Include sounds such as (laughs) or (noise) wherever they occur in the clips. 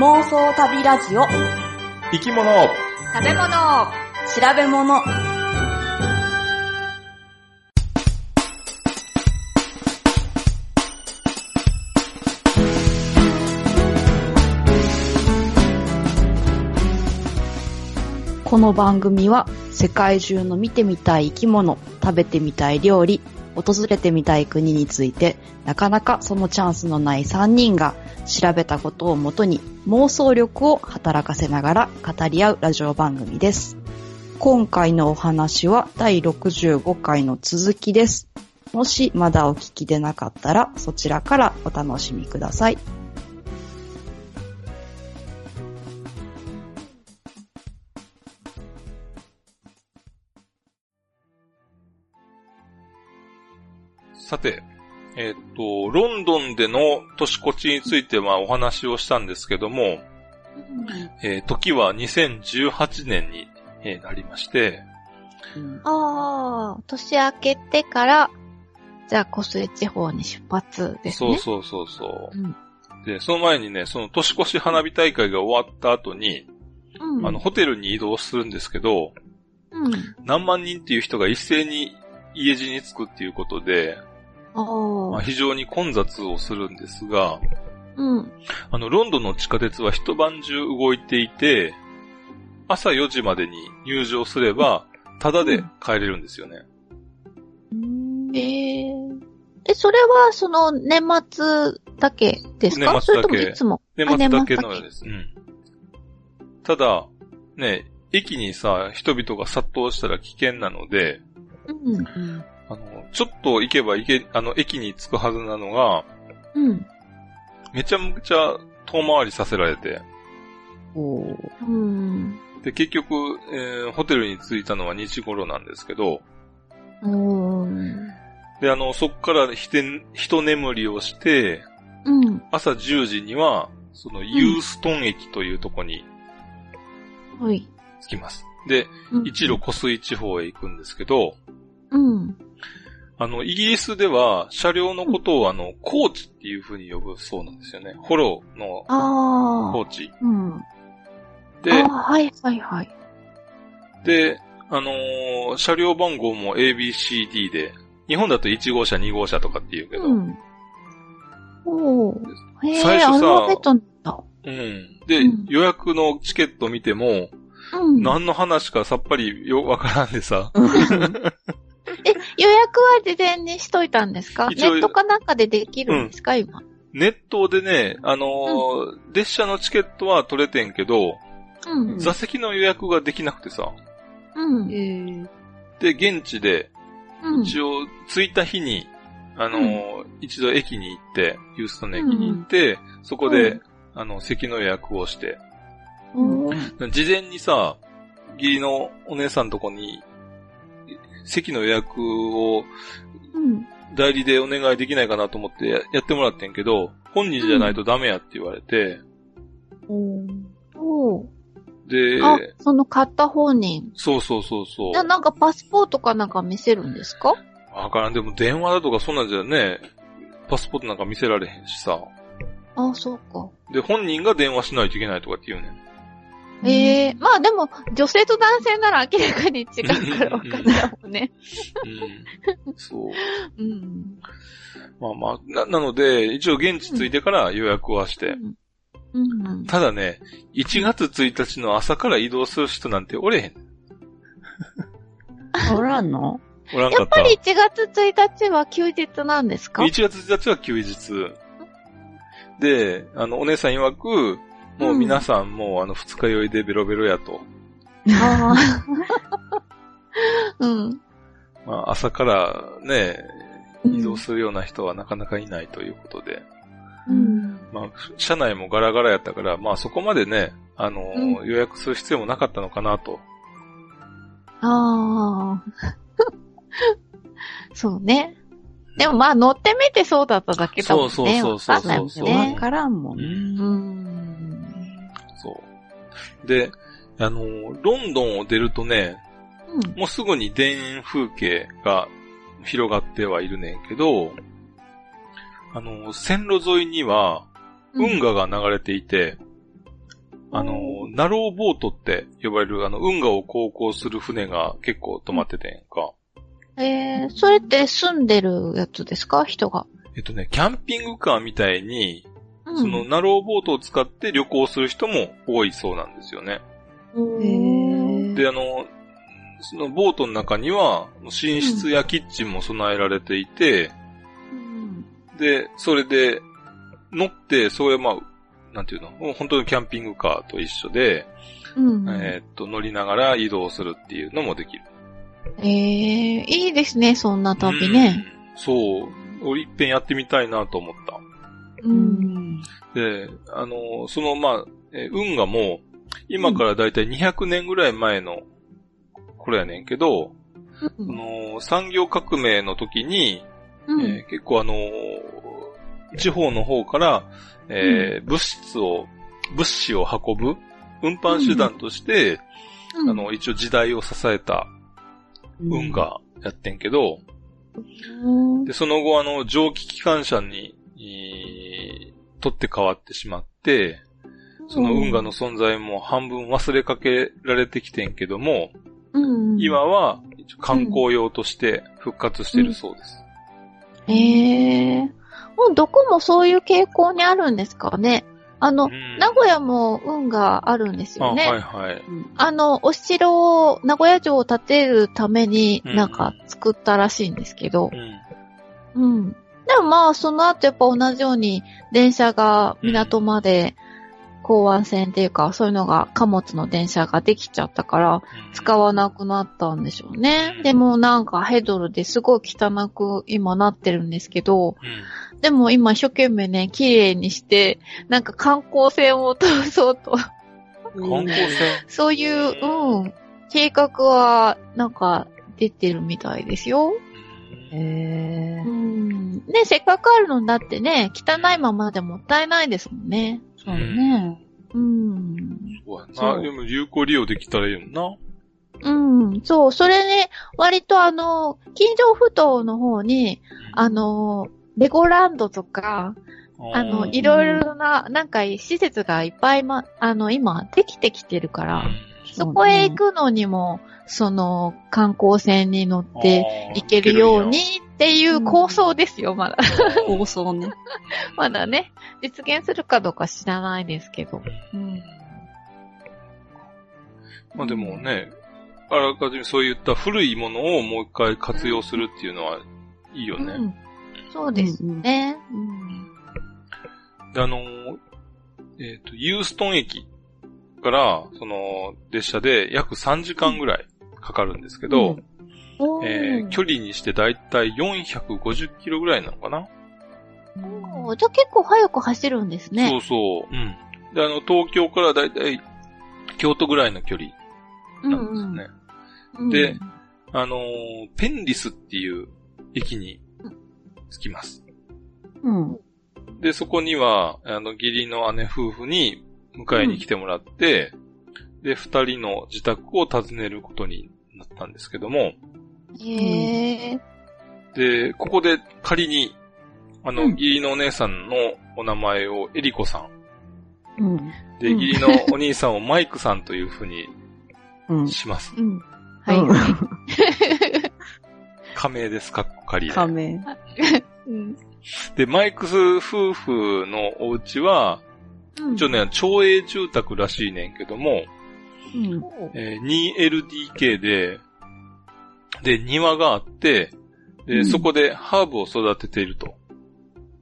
妄想旅ラジオ。生き物。食べ物。調べ物。この番組は世界中の見てみたい生き物、食べてみたい料理、訪れてみたい国についてなかなかそのチャンスのない3人が調べたことをもとに妄想力を働かせながら語り合うラジオ番組です。今回のお話は第65回の続きです。もしまだお聞きでなかったらそちらからお楽しみください。さて、えーっと、ロンドンでの年越しについてはお話をしたんですけども、えー時は2018年に、えーなりまして、ああ、年明けてから、じゃあ、湖水地方に出発ですね。そうそうそうそう、うんで、その前にね、その年越し花火大会が終わった後に、うん。あの、ホテルに移動するんですけど、うん。何万人っていう人が一斉に家路に着くっていうことで、あまあ、あ。非常に混雑をするんですが、うん。あの、ロンドンの地下鉄は一晩中動いていて、朝4時までに入場すれば、タダで帰れるんですよね。えええ、それは、その、年末だけですか？年末だけそれともいつも？年あ末だけのようです。うん。ただ、ね、駅にさ、人々が殺到したら危険なので、うん。ちょっと行けば行け、あの、駅に着くはずなのが、うん。めちゃめちゃ遠回りさせられて、うん。で、結局、えーホテルに着いたのは2時頃なんですけど、うん。で、あの、そこからひて一眠りをして、うん。朝10時には、そのユーストン駅というとこにはい。着きます。で、うん一路湖水地方へ行くんですけど、うん。あの、イギリスでは車両のことをあの、コーチっていう風に呼ぶそうなんですよね。ホローの。コーチ。うん。ではい、はい、はい。で、あのー車両番号も ABCD で、日本だと1号車、2号車とかって言うけど、うん。おー。へえ、最初さ。うん。で、うん予約のチケット見ても、うん。何の話かさっぱりよ、わからんでさ、え、予約は事前にしといたんですか？ネ一応ットかなんかでできるんですか、今。ネットでね、あのー列車のチケットは取れてんけど、うん。座席の予約ができなくてさ、うん。えで、現地で、うん。一応、着いた日に、あのー一度駅に行って、ユーストンの駅に行って、そこで、うん。あの、席の予約をして、うん。事前にさ、義理のお姉さんとこに、席の予約をうん。代理でお願いできないかなと思ってややってもらってんけど、本人じゃないとダメやって言われて、おーで、あ、その買った本人。そうそうそうそうじゃあ。なんかパスポートかなんか見せるんですか？わからん。でも電話だとかそんなんじゃね、パスポートなんか見せられへんしさ。あ、そうか。で、本人が電話しないといけないとかって言うねん。ええまあでも、女性と男性なら明らかに違うからわかんないもんね。うん。そう。うん。まあまあ、な、なので、一応現地着いてから予約はして。うん。うん。ただね、1月1日の朝から移動する人なんておれへん。(laughs) おらんの？おらんかっ。やったぱり1月1日は休日なんですか？1月1日は休日。で、あの、お姉さん曰く、もう皆さんもうあの、二日酔いでベロベロやと。ああ。うん。まあ、朝からね、移動するような人はなかなかいないということで。うん。まあ、車内もガラガラやったから、まあそこまでね、あの、うん予約する必要もなかったのかなと。ああ。(laughs) そうね。でもまあ乗ってみてそうだっただけだもんね。そうそうそうそうそうわね。からんもんね。うん。そう。で、あの、ロンドンを出るとね、うん。もうすぐに田園風景が広がってはいるねんけど、あの、線路沿いには運河が流れていて、あの、ナローボートって呼ばれる、あの、運河を航行する船が結構止まっててんか。えー、それって住んでるやつですか？人が。えっとね、キャンピングカーみたいに、うんその、ナローボートを使って旅行する人も多いそうなんですよね。で、あの、そのボートの中には、寝室やキッチンも備えられていて、うんで、それで、乗って、それまあ、なんていうの？もう本当にキャンピングカーと一緒で、うん。えーっと、乗りながら移動するっていうのもできる。えー、いいですね、そんな旅ね。うん。そう。俺一遍やってみたいなと思った。で、あの、その、まあ、えー運河も、今からだいたい200年ぐらい前の、これやねんけど、うん。その産業革命の時に、うん。えー結構あのー地方の方から、えー物質を、物資を運ぶ運搬手段として、うん。あの、一応時代を支えた運河やってんけど、うん。で、その後あの、蒸気機関車に、えー取って変わってしまって、その運河の存在も半分忘れかけられてきてんけども、うん今は観光用として復活してるそうです。ええもうどこもそういう傾向にあるんですかね。あの、うん名古屋も運があるんですあ、よね。はいはい。あの、お城を、名古屋城を建てるためにうんなんか作ったらしいんですけどう、ん。うん。でもまあ、その後やっぱ同じように電車が港まで、港湾線っていうか、そういうのが、貨物の電車ができちゃったから、使わなくなったんでしょうね。でもなんかヘドルですごい汚く今なってるんですけど、うん。でも今一生懸命ね、綺麗にして、なんか観光船を通そうと、観光船？(laughs) そういう、うん、計画はなんか出てるみたいですよ。へーうん。ね、せっかくあるのだってね、汚いままでもったいないですもんね。そうね。うん。そうやな。でも有効利用できたらいいよな。うん、そう、それね、割とあの、近所不頭の方に、あの、レゴランドとか、あの、うんいろいろな、なんか施設がいっぱいま、あの、今、できてきてるから、そこへ行くのにも、その、観光船に乗って行けるようにっていう構想ですよ、まだ。構想ね。(laughs) まだね、実現するかどうか知らないですけど。うん。まあでもね、あらかじめそういった古いものをもう一回活用するっていうのはいいよね。うん。そうですね。うん。で、あのー、えっ、と、ユーストン駅から、その、列車で約3時間ぐらいかかるんですけど、おーえー距離にしてだいたい450キロぐらいなのかな、おーじゃあ結構早く走るんですね。そうそう。うん。で、あの、東京からだいたい京都ぐらいの距離なんですよね。うんであのーペンリスっていう駅に着きます。うん。で、そこには、あの、義理の姉夫婦に迎えに来てもらって、で、二人の自宅を訪ねることになったんですけども、へえ。で、ここで仮に、あの、うん義理のお姉さんのお名前をエリコさん、うん。で、うん義理のお兄さんをマイクさんというふうにうん。します。うん。はい。うん (laughs) 仮名です、かっこ仮で。仮名。うん。で、マイクス夫婦のお家は、うん一応ね、町営住宅らしいねんけども、うん。えー 2LDK で、で、庭があって、で、うんそこでハーブを育てていると。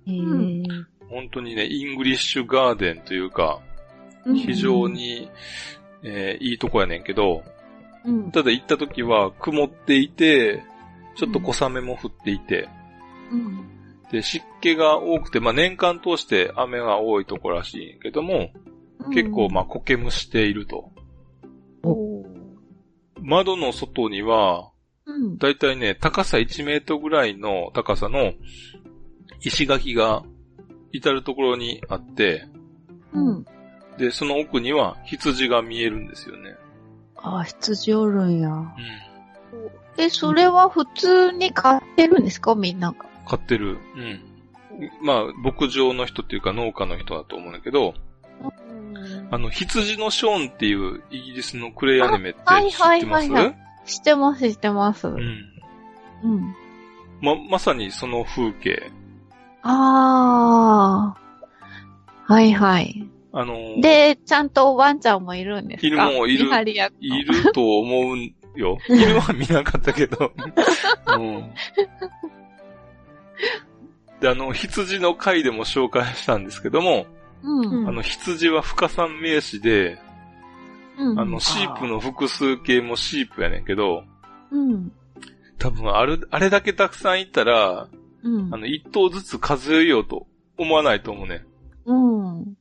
へー本当にね、イングリッシュガーデンというか、うん非常に、えーいいとこやねんけど、うん。ただ行った時は曇っていて、ちょっと小雨も降っていて、うん。で、湿気が多くて、まあ年間通して雨が多いとこらしいんやけども、結構まあ苔むしていると。窓の外には、うん。だいたいね、高さ1メートルぐらいの高さの石垣が至るところにあって、うん。で、その奥には羊が見えるんですよね。あ、羊おるんや。うん。え、それは普通に買ってるんですか？みんなが。飼ってる。うん。まあ、牧場の人っていうか農家の人だと思うんだけど、あの、羊のショーンっていうイギリスのクレイアニメってあはい知ってます、はいはいは知ってます、知ってます。う。うんん。ま、まさにその風景。あー。はいはい。あのー、で、ちゃんとワンちゃんもいるんですか？いるもんいるいると思うよ。(laughs) 犬は見なかったけど。(laughs) うん。で、あの、羊の回でも紹介したんですけども、うん。あの、羊は深算名詞で、うん。あの、シープの複数形もシープやねんけど、うん。多分ある、あれだけたくさんいたら、うんあ。の、一頭ずつ数えようと思わないと思うね。うん。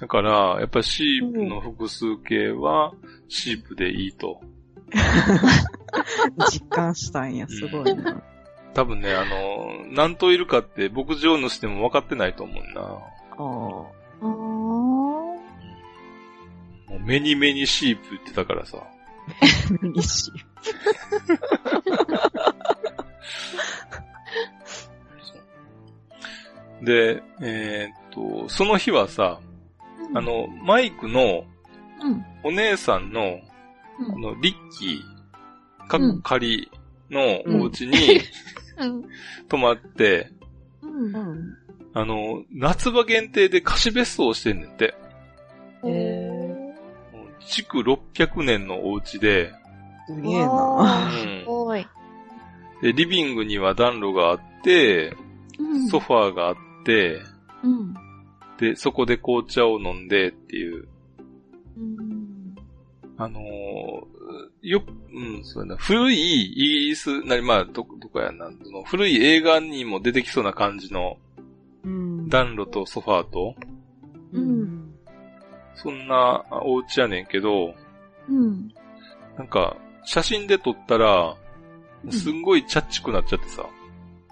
だから、やっぱりシープの複数形は、シープでいいと。(laughs) 実感したんや、すごいな。多分ね、あの、何頭いるかって牧場主でも分かってないと思うな。ああ。もうメニメニシープ言ってたからさ。(laughs) ミシで、えーっと、その日はさ、あ、の、マイクのうん。お姉さんの、うんあの、リッキー、かっこ仮のお家うにうん。(laughs) (laughs) 泊まって、うん。うん。あの、夏場限定で貸し別荘をしてんねんって。へもう築600年のお家で、すげえな。すごい。で、リビングには暖炉があって、うんソファーがあって、うん。で、そこで紅茶を飲んでっていう、うん。あのーよ、うん、そうやな、古いイギリス、なに、まあ、ど、どこやな、その古い映画にも出てきそうな感じのうん。暖炉とソファーと、うんそんなお家やねんけど、うん。なんか、写真で撮ったら、すんごいチャッチくなっちゃってさ、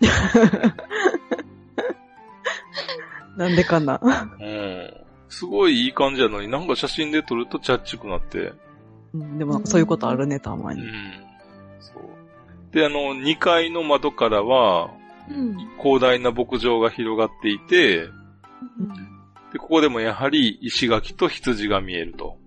(laughs) なんでかな。うん。すごいいい感じやのになんか写真で撮るとチャッチくなって、うんでもそういうことあるね、たまに。うん。そう。で、あの、2階の窓からは、うん。広大な牧場が広がっていて、で、ここでもやはり石垣と羊が見えると。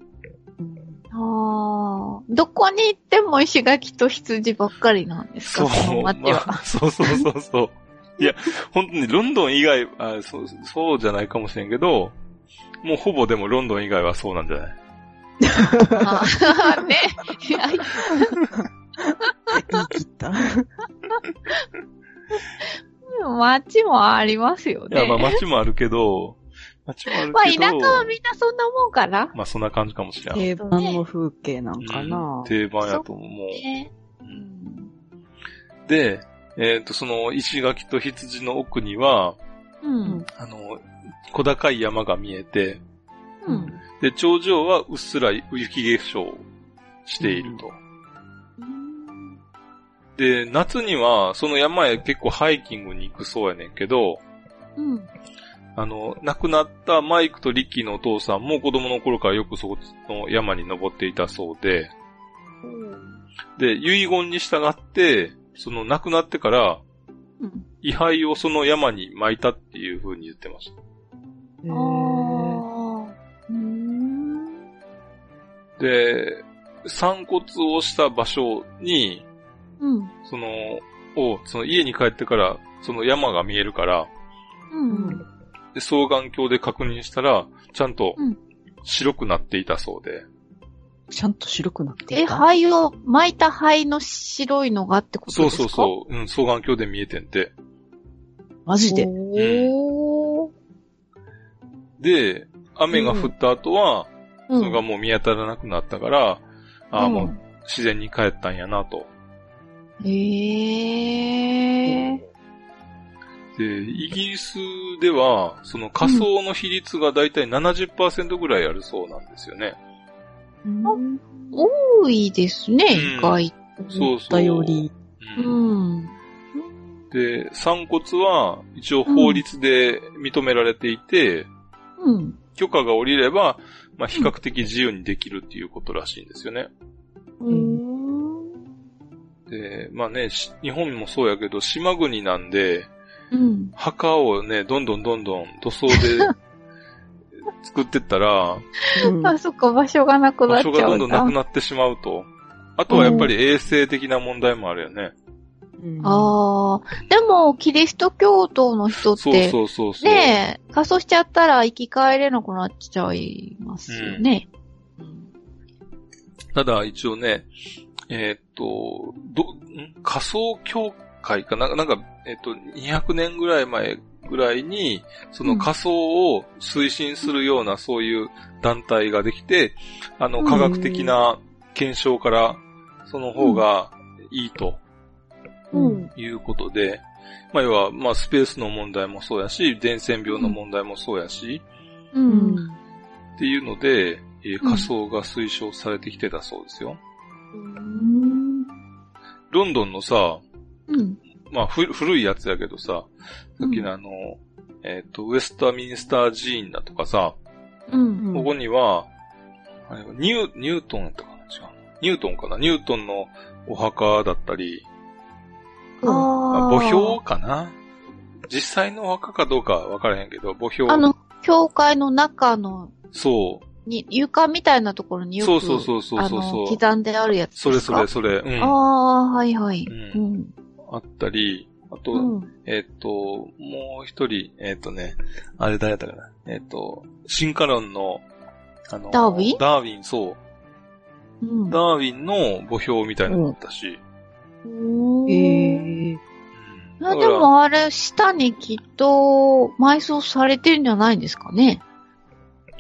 ああ。どこに行っても石垣と羊ばっかりなんですか？そのま。あ、そうそうそうそう。(laughs) いや、本当にロンドン以外、あそう、そうじゃないかもしれんけど、もうほぼでもロンドン以外はそうなんじゃない？ね。言い切った。街もありますよね。いや、まあ街もあるけど、街もあるけど、まあ田舎はみんなそんなもんかな。まあそんな感じかもしれん。定番の風景なんかう。なん定番やと思う。うんで、えっ、と、その石垣と羊の奥には、うん。あの、小高い山が見えて、うん。で、頂上はうっすら雪化粧していると。で、夏にはその山へ結構ハイキングに行くそうやねんけど、うん。あの、亡くなったマイクとリッキーのお父さんも子供の頃からよくそこの山に登っていたそうで、で、遺言に従って、その亡くなってから、うん。位牌をその山に巻いたっていう風に言ってました。で、散骨をした場所に、うん。その、を、その家に帰ってから、その山が見えるから、うん。で、双眼鏡で確認したら、ちゃんとうん白くなっていたそうで。ちゃんと白くなってえ、いた？灰を、巻いた灰の白いのがってことそうですか？そうそう、うん、双眼鏡で見えてんて。マジで？おー。で、雨が降った後は、うんそれがもう見当たらなくなったから、ああ、うんもう自然に帰ったんやなと。へえ。で、イギリスでは、その仮想の比率がだいたい70%ぐらいあるそうなんですよね。うん多いですね、うん意外と。そうそう。だより。ううんん。で、散骨は一応法律で認められていて、うん。許可が下りれば、まあ、比較的自由にできるっていうことらしいんですよね。うん。で、まあね、し日本もそうやけど、島国なんで、うん。墓をね、どんどんどんどん塗装で (laughs) 作ってったら、うんあ、そっか、場所がなくな場っちゃうんだ。所がどんどんなくなってしまうと。あとはやっぱり衛生的な問題もあるよね。うんああ。でも、キリスト教徒の人っそうて、そうそうそう。ねえ、仮装しちゃったら生き返れなくなっちゃいますよね。ただ一応ね、えーっと、ど、ん？仮想協会か？ななんか、えーっと、200年ぐらい前ぐらいに、その仮想を推進するようなそういう団体ができて、あの、うん科学的な検証から、その方がいいとうん。いうことで、まあ、要は、まあ、スペースの問題もそうやし、伝染病の問題もそうやし、う。うんん。っていうので、えーうん仮想が推奨されてきてたそうですよ。うん。ロンドンのさ、うん。まあ、ふ古いやつやけどさ、さっきのあの、えっ、と、ウェスタミンスター寺院だとかさ、うん。ここには、ニュー、ニュートンやったかな？違う。ニュートンかな？ニュートンのお墓だったり、あああ。墓標かな？実際のお墓かどうかわからへんけど、墓標。あの、教会の中の、そう。に、床みたいなところによく、そうそうそうそうそう刻んであるやつそれですか？それそれ、うん。ああ、はいはい。ううん。あったり、あと、うん。えっ、と、もう一人、えっ、とね、あれ誰やったかな？えっ、と、進化論の、あの、ダーウィン？ダーウィン、そう。うん。ダーウィンの墓標みたいなのがあったし。ええあでもあれ、下にきっと埋葬されてるんじゃないんですかね。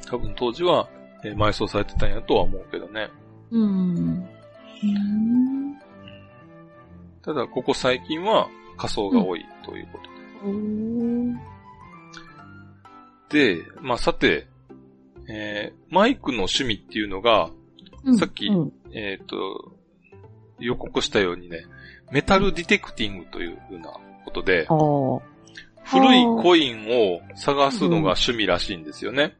多分当時は、えー埋葬されてたんやとは思うけどね。うん。うんただ、ここ最近は仮想が多いということおーで。で、まあさて、えーマイクの趣味っていうのが、うんさっき、うん。えっ、と、予告したようにね、メタルディテクティングというふうなことで。古いコインを探すのが趣味らしいんですよね。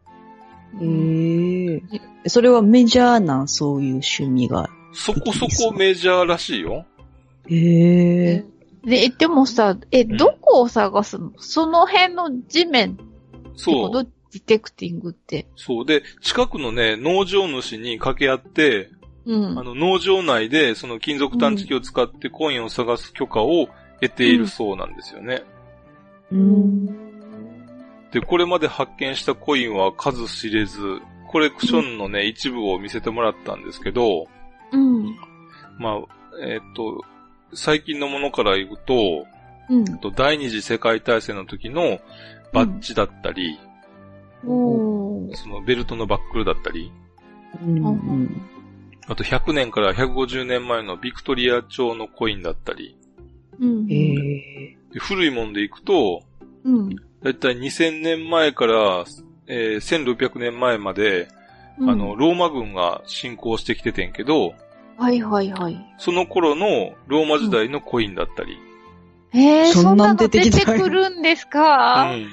ええそれはメジャーな、そういう趣味が？そこそこメジャーらしいよ。ええで、でもさ、え、んどこを探すの？その辺の地面そう。ディテクティングって。そう。で、近くのね、農場主に掛け合って、うん。あの、農場内で、その金属探知機を使ってコインを探す許可を得ているそうなんですよね。うん。で、これまで発見したコインは数知れず、コレクションのね、一部を見せてもらったんですけど、うん。まあ、えっ、と、最近のものから言うと、うん。と第二次世界大戦の時のバッジだったり、おー。そのベルトのバックルだったり、うん。うん。あと100年から150年前のビクトリア朝のコインだったり、うん。え古いもんでいくと、うん。だいたい2000年前から、えー1600年前まで、うんあの、、ローマ軍が侵攻してきててんけど、はいはいはい。その頃のローマ時代のコインだったり、えー、そんなの出出てくるんですうか、ん、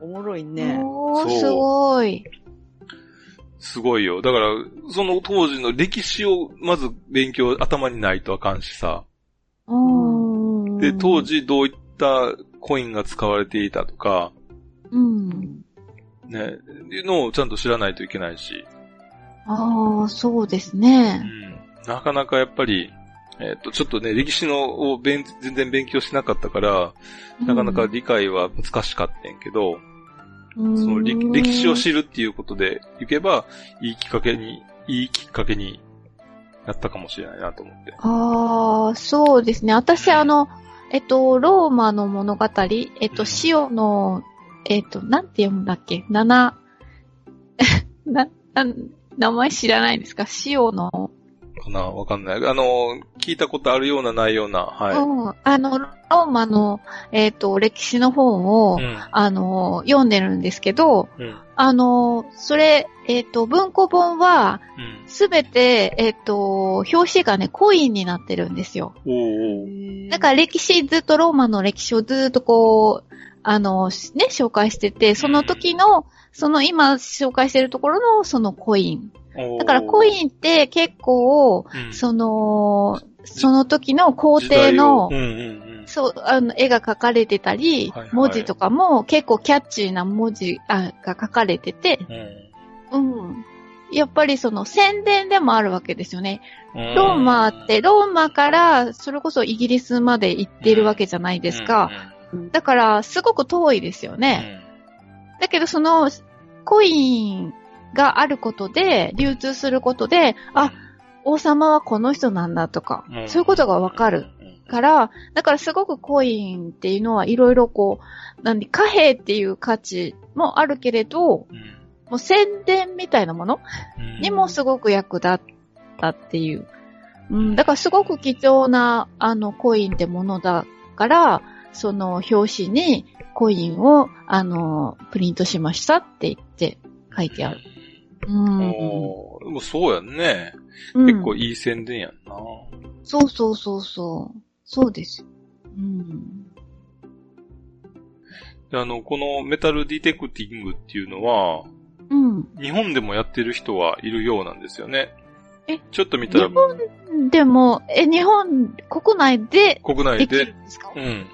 おもろいね。おー、すごい。すごいよ。だから、その当時の歴史をまず勉強頭にないとあかんしさ。で、当、時どういったコインが使われていたとか、うん。ね、いうのをちゃんと知らないといけないし、ああ、そうですうね。ん、なかなかやっぱり、えっ、と、ちょっとね、歴史のを勉全然勉強しなかったから、なかなか理解は難しかったんやけど、うん、その歴史を知るっていうことでいけば、いいきっかけに、いいきっかけになったかもしれないなと思って。ああ、そうですね。私、あの、えっと、ローマの物語、えっと、うん塩の、えっと、なんて読むんだっけ？七、(laughs) な、な名前知らないですか？塩の、かなわかんない。あの、聞いたことあるようなないような、はい。うん、あの、ローマの、えっと、歴史の本を、うん。あの、読んでるんですけど、うん。あの、それ、えっと、文庫本は、うん。すべて、えっと、表紙がね、コインになってるんですよ。だから歴史、ずっとローマの歴史をずっとこう、あの、しね、紹介してて、その時の、その今紹介してるところのそのコイン。だからコインって結構、うんその、その時の皇帝のをうん、うんうん。そう、あの、絵が描かれてたり、はいはい文字とかも結構キャッチーな文字あが書かれてて、うん。うん。やっぱりその宣伝でもあるわけですよね。うんローマって、ローマからそれこそイギリスまで行ってるわけじゃないですか。だから、すごく遠いですようん。ね。だけど、その、コインがあることで、流通することで、あ、王様はこの人なんだとか、うんそういうことがわかる。から、だからすごくコインっていうのはいろいろこう、何、貨幣っていう価値もあるけれど、うんもう宣伝みたいなものうんにもすごく役立ったっていう。うん、だからすごく貴重な、あの、コインってものだから、その表紙にコインを、あの、プリントしましたって言って書いてある。うん。でもそうやんね。うん結構いい宣伝やんな。そうそうそうそう。そうです。うん。であの、このメタルディテクティングっていうのは、うん。日本でもやってる人はいるようなんですよね。え？ちょっと見たら、日本でも、え、日本国内で国内でで、うん。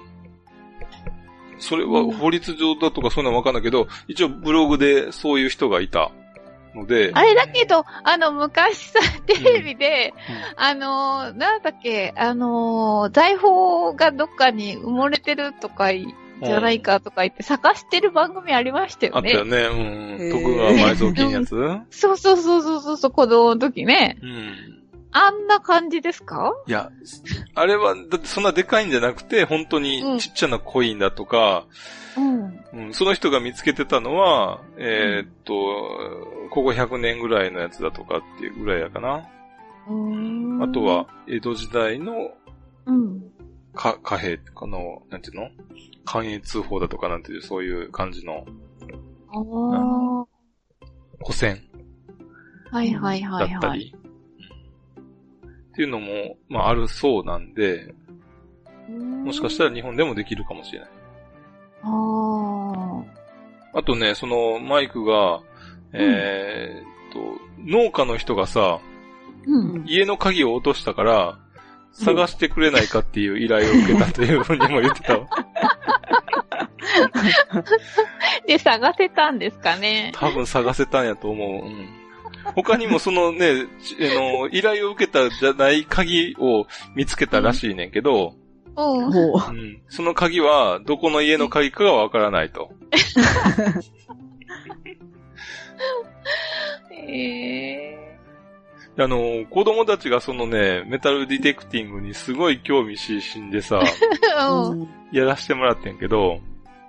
それは法律上だとかそういうのはわかんないけど、一応ブログでそういう人がいたので、あれだけど、あの、昔さ、テレビで、あの、なんだっけ、あの、財宝がどっかに埋もれてるとかい、じゃないかとか言って探してる番組ありましたよね。あったよね。うん。徳川埋蔵金やつ？うん。そうそうそうそうそうそう、子供の時ね。あんな感じですか？いや、あれは、だってそんなでかいんじゃなくて、本当にちっちゃなコインだとか、うん。うん、その人が見つけてたのは、えーっと、ここ100年ぐらいのやつだとかっていうぐらいやかな。うーん。あとは、、江戸時代のうん。か貨幣、この、なんていうの？関越通報だとかなんていう、そういう感じのああ、古銭はいはいだはいはい。ったり、っていうのも、まああるそうなんで、もしかしたら日本でもできるかもしれない。あとね、そのマイクが、えーっと、農家の人がさ、うん。家の鍵を落としたから、探してくれないかっていう依頼を受けたというふうにも言ってたわ。(laughs) で、探せたんですかね。多分探せたんやと思う。うん、他にもそのね、ちあの、依頼を受けたじゃない鍵を見つけたらしいねんけど、うん。ほう。うん、その鍵はどこの家の鍵かがわからないと。(laughs) えであの、子供たちがそのね、メタルディテクティングにすごい興味津々でさ。(laughs) やらしてもらってんけど、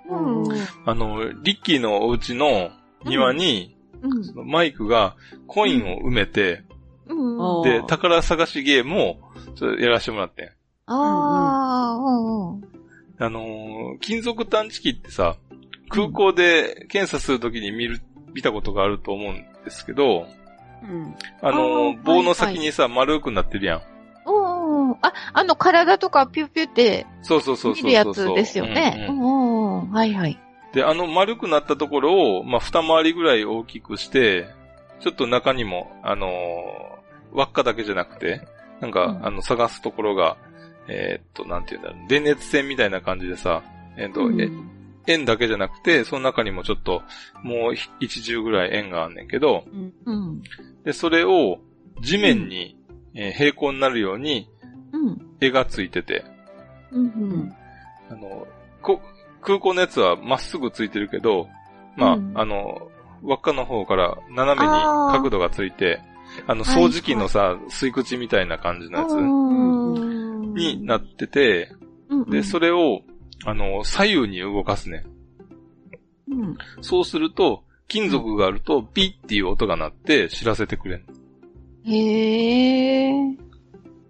うん。あの、リッキーのお家の庭に、うん。そのマイクがコインを埋めて、うん。あで、宝探しゲームをやらしてもらってん。ああ、うんうん。あのー金属探知機ってさ、空港で検査するときに見る、見たことがあると思うんですけど、うん。あのーあー棒の先にさ、丸くなってるやん。うんうん。あ、あの、体とかピュッピュってそうそうそうそうそう。見るやつですよね。ううんうんんうん。はいはい。で、あの丸くなったところを、まあ、二回りぐらい大きくして、ちょっと中にも、あのー輪っかだけじゃなくて、なんか、うんあの、探すところが、えーっと、なんていうんだろう、電熱線みたいな感じでさ、えーっと、うんえ円だけじゃなくて、その中にもちょっと、もうひ一重ぐらい円があんねんけど、うん。うん。で、それを地面に、えー平行になるようにうん。絵がついてて。あの、こ空港のやつはまっすぐついてるけど、まあ、うんあの、輪っかの方から斜めに角度がついて、あの、はい掃除機のさ、吸い口みたいな感じのやつうんになってて、で、それ、れを、あの、左右に動かすね。うん。そうすると、金属があると、ピッっていう音が鳴って知らせてくれん。へえ。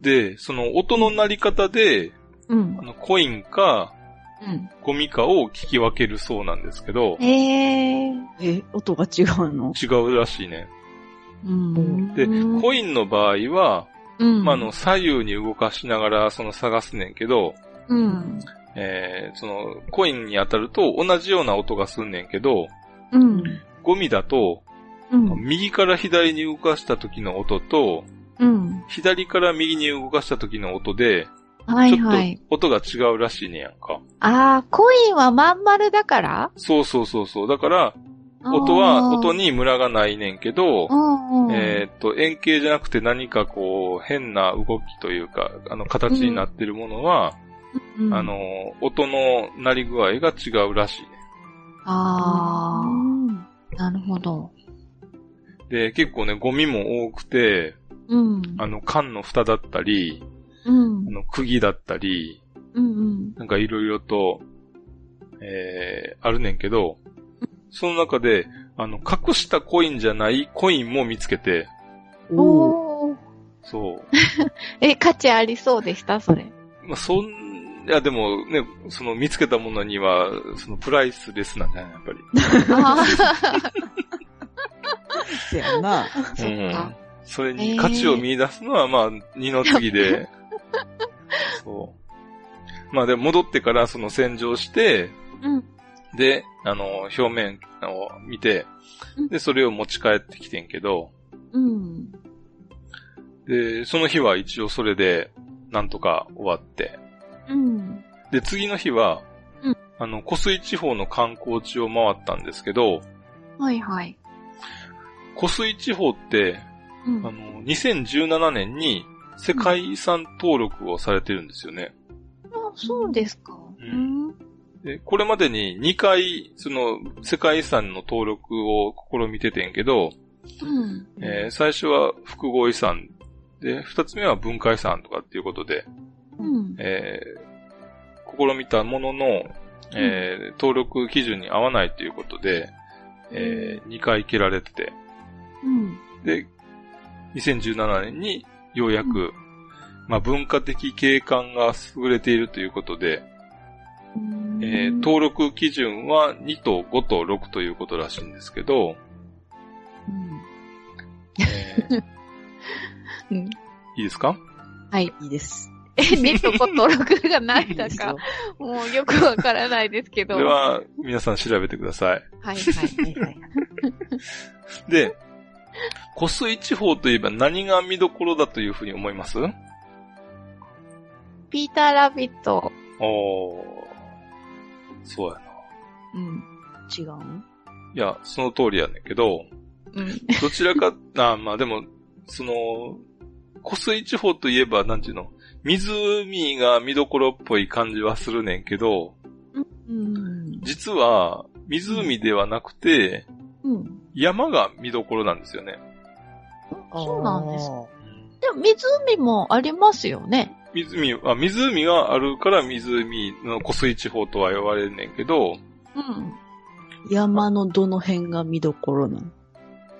で、その音の鳴り方で、うんあ。の、コインか、うん。ゴミかを聞き分けるそうなんですけど、へえ。え、音が違うの？違うらしいね。うん。で、コインの場合は、うん。まあ、あの、左右に動かしながら、その探すねんけど、うん。えー、その、コインに当たると同じような音がすんねんけど、うん。ゴミだと、うん。右から左に動かした時の音と、うん。左から右に動かした時の音で、はちょっいはい。と音が違うらしいねやんか。ああ、コインはまん丸だから？そうそうそうそう。だから、音は、音にムラがないねんけど。えーっと、円形じゃなくて何かこう、変な動きというか、あの、形になってるものは、うんあ、の、音の鳴り具合が違うらしいね。あうんあ、なるほど。で、結構ね、ゴミも多くて、うん。あの、缶の蓋だったり、うんあ。の、釘だったり、うんうん。なんかいろいろと、えー、あるねんけど、その中で、あの、隠したコインじゃないコインも見つけて、おーおー。そう。(laughs) え、価値ありそうでした？それ。まあ、そん、いや、でもね、その見つけたものには、そのプライスレスなんじゃないやっぱり。あせやな。(laughs) あ、そっか。それに価値を見出すのは、まあ、二の次で、(laughs) そう。まあでも戻ってからその洗浄して、うん。で、あの、表面を見てうん、で、それを持ち帰ってきてんけど、うん。で、その日は一応それで、なんとか終わって、うん。で、次の日は、うんあの、湖水地方の観光地を回ったんですけど、はいはい。湖水地方って、うんあの、2017年に世界遺産登録をされてるんですよね。あ、そうですか。ううんん。で、これまでに2回、その、世界遺産の登録を試みててんけど、うん。えー最初は複合遺産で、2つ目は文化遺産とかっていうことで、うん。えー試みたものの、えー登録基準に合わないということで、え2回蹴られてて、うん。で、2017年にようやく、まあ文化的景観が優れているということで、うんえー登録基準は2と5と6ということらしいんですけど、うん。いいですか？はい。いいです。え、ネットコ登録がないいだか。(laughs) もうよくわからないですけど。それは皆さん調べてください。はいはい。はいはい。(laughs) で、湖水地方といえば何が見どころだというふうに思います？ピーターラビット。おー。そうやな。うん。違うんいや、その通りやねんけど、うん。どちらか、(laughs) あまあでも、その、湖水地方といえば、なんていうの、湖が見どころっぽい感じはするねんけど、うん。実は、湖ではなくて、うん。山が見どころなんですよね。そうなんです。でも湖もありますよね。湖、あ、湖があるから湖の湖水地方とは呼ばれるねんけど、うん。山のどの辺が見どころなの？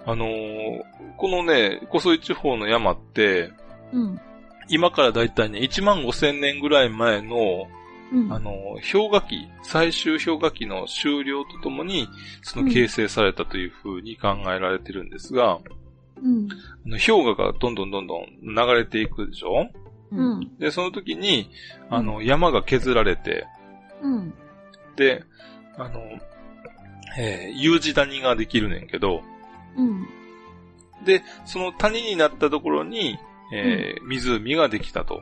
あのーこのね、湖水地方の山って、うん。今からだいたいね、1万5千年ぐらい前の、うん。あのー氷河期、最終氷河期の終了とともに、その形成されたというふうに考えられてるんですが、うん。あの氷河がどんどんどんどん流れていくでしょうん。で、その時に、あの、山が削られて、うん。で、あの、えー U 字谷ができるねんけど、うん。で、その谷になったところに、えー湖ができたと。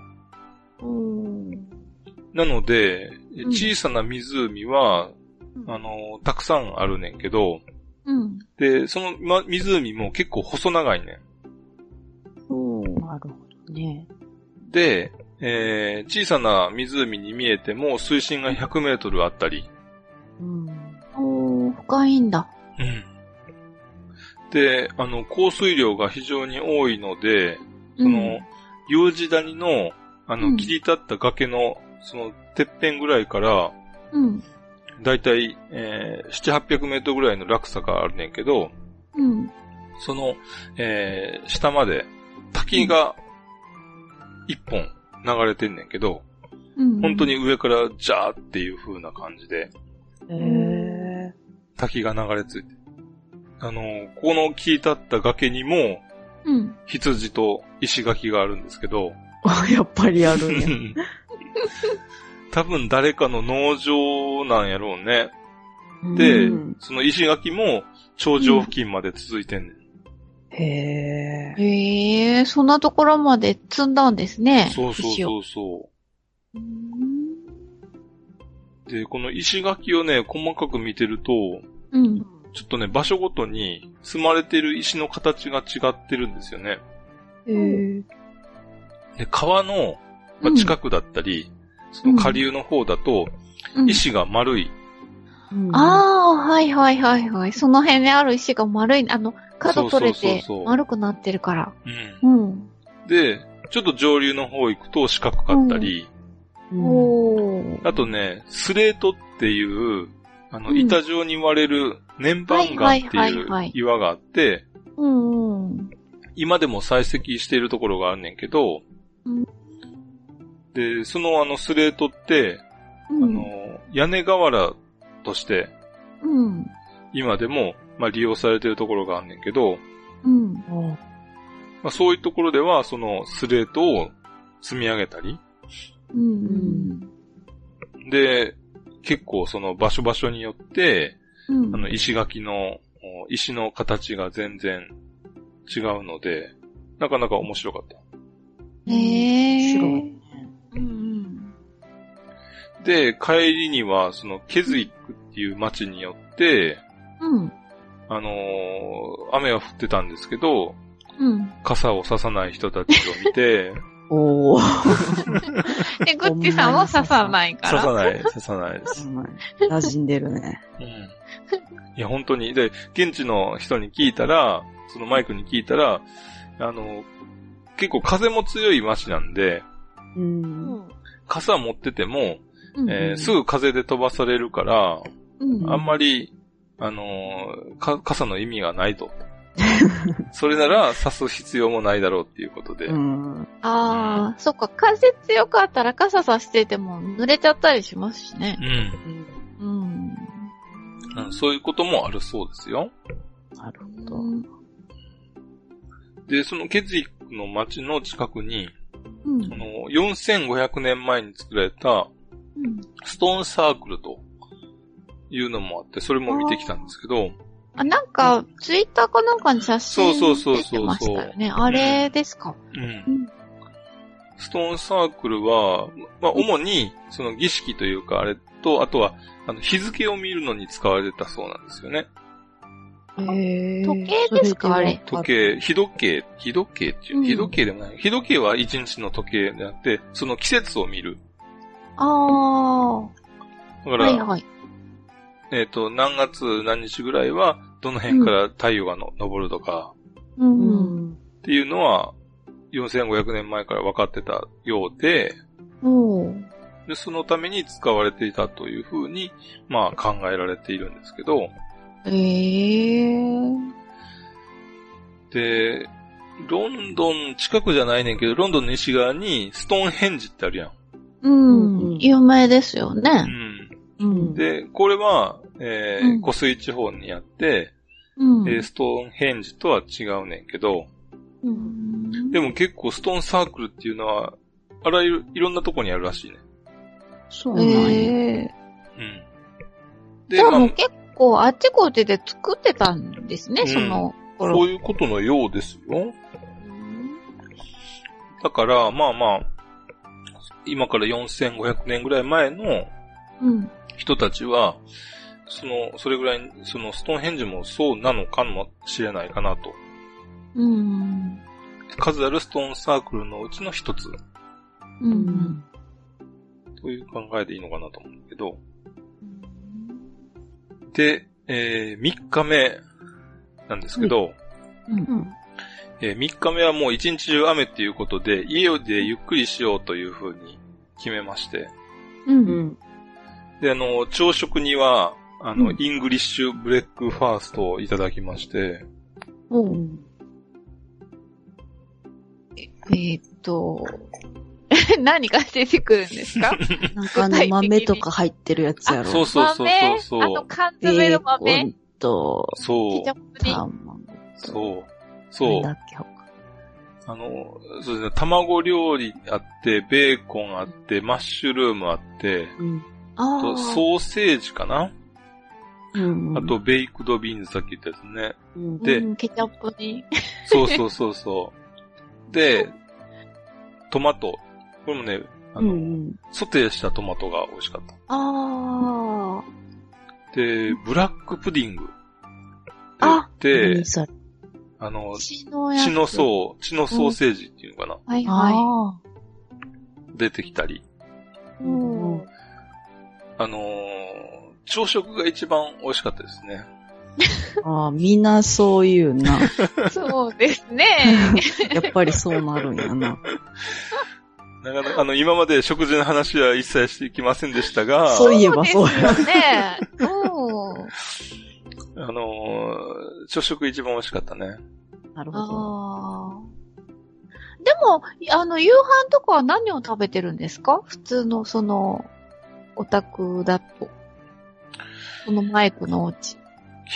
うん。なので、うん小さな湖は、あの、たくさんあるねんけど、うん。で、その、ま、湖も結構細長いねおーなるほどね。ん。で、えー小さな湖に見えても水深が100メートルあったり、うん。おー深いんだ。うん。で、あの、降水量が非常に多いので、その、U 字谷の、あの、うん切り立った崖の、その、てっぺんぐらいから、うん。だいたい、えー、7、800メートルぐらいの落差があるねんけど、うん。その、えー、下まで、滝が、一本流れてんねんけど、うん。本当に上からジャーっていう風な感じで。滝が流れ着いて。あの、この切り立った崖にも、うん。羊と石垣があるんですけど、あ、やっぱりあるんや。(laughs) 多分誰かの農場なんやろうね。で、うんその石垣も頂上付近まで続いてんねん。へえ。へえ、そんなところまで積んだんですね。そうそうそうそううんう。で、この石垣をね、細かく見てると、うん。ちょっとね、場所ごとに積まれてる石の形が違ってるんですよね。へーで、川の、まあ、うん近くだったり、その下流の方だと、うん石が丸い。うんああ、はいはいはいはい。その辺にある石が丸い、あの、角取れて丸くなってるから。うん。うん。で、ちょっと上流の方行くと四角かったり、うんおー。あとね、スレートっていう、あの、うん板状に割れる粘板岩ってはいう岩があって。今でも採石しているところがあんねんけど、うんで、そのあのスレートって、うんあの、屋根瓦として、うん。今でも、まあ、利用されているところがあんねんけど、うん。おまあ、そういうところでは、そのスレートを積み上げたり、うん。で、結構その場所場所によって、うん。あの、石垣の、お石の形が全然違うので、なかなか面白かった。へえ。面白い。うん。で、帰りには、その、ケズイックっていう町によって、うん。あのー雨が降ってたんですけど、うん。傘をささない人たちを見て、(laughs) おー。(laughs) で、グッチさんは刺さないから。刺さない、刺さないです。(laughs) 馴染んでるね。うん。いや、本当に。で、現地の人に聞いたら、そのマイクに聞いたら、あの、結構風も強い街なんで、う。うんん。傘持ってても、うん。えーすぐ風で飛ばされるから、うん。あんまり、あのーか傘の意味がないと。(laughs) それなら、刺す必要もないだろうっていうことで。うん。ああ、そっか、風強かったら傘さしてても濡れちゃったりしますしね。うん。うん。うんそういうこともあるそうですよ。なるほど。うん。で、そのケズイックの町の近くに、うんあの、4500年前に作られたうん。ストーンサークルというのもあって、それも見てきたんですけど、あ、なんか、ツイッターかなんかに写真そうそうそうそう出てましたよね。あれですか？うんうん。ストーンサークルは、まあ、主に、その儀式というか、あれと、あとは、あの、日付を見るのに使われてたそうなんですよね。へー時計ですか？あれ時計、日時計、日時計っていうう、ん日時計でもない。日時計は一日の時計であって、その季節を見る。ああ。はだから、いはい。えっ、と、何月何日ぐらいは、どの辺から太陽がの、昇るとか、う。うんん。っていうのは、4500年前から分かってたようで、おーで、そのために使われていたというふうに、まあ考えられているんですけど、ええ。で、ロンドン近くじゃないねんけど、ロンドンの西側にストーンヘンジってあるやん。うん。有名ですようね。ん。うん。で、これは、えーうん湖水地方にあって、うん。えーストーンヘンジとは違うねんけど、うんでも結構ストーンサークルっていうのは、あらゆる、いろんなとこにあるらしいね。そうなんや。ええ。うん。で、まあじゃあもう、結構あっちこっちで作ってたんですね、うんそのそ頃。ういうことのようですよ。だから、まあまあ、今から4500年ぐらい前のうん。人たちは、その、それぐらい、そのストーンヘンジもそうなのかもしれないかなと。うん。数あるストーンサークルのうちの一つう。うんん。という考えでいいのかなと思うんだけど。で、えー、3日目なんですけど、うん。えー3日目はもう一日中雨っていうことで、家でゆっくりしようというふうに決めまして。う。うんん。で、あの、朝食には、あの、うんイングリッシュブレックファーストをいただきまして、おううん。えーっと、(laughs) 何が出てくるんですか？(laughs) なんかあの豆とか入ってるやつやろ。そうそうそうそうそう豆？あと缶詰の豆？コンと、そうケチャ、ップに。卵。そう、そうなんだ。っけ？他あの、そうですね、卵料理あって、ベーコンあって、マッシュルームあって、うん。あとソーセージかな、うん。あと、ベイクドビーンズさっき言ったやつね。うん、でうんケチャップに。そうそうそうそう。で、トマト。これもね、あの、うんうん。ソテーしたトマトが美味しかった。ああ。で、ブラックプディング。あて何、それ？あの、血のやつ。血の層、血のソーセージっていうのかな、はいはあ出てきたり。い。うんあのー朝食が一番美味しかったですね。(laughs) あ。ああ、みんなそう言うな。(laughs) そうですね。(laughs) やっぱりそうなるんやな。なかなか、あの、今まで食事の話は一切していきませんでしたが、そういえばそうですよね。うん。あのー朝食一番美味しかったね。なるほど。ああ。でも、あの、夕飯とかは何を食べてるんですか？普通の、その、お宅だと。そのマイクのお家。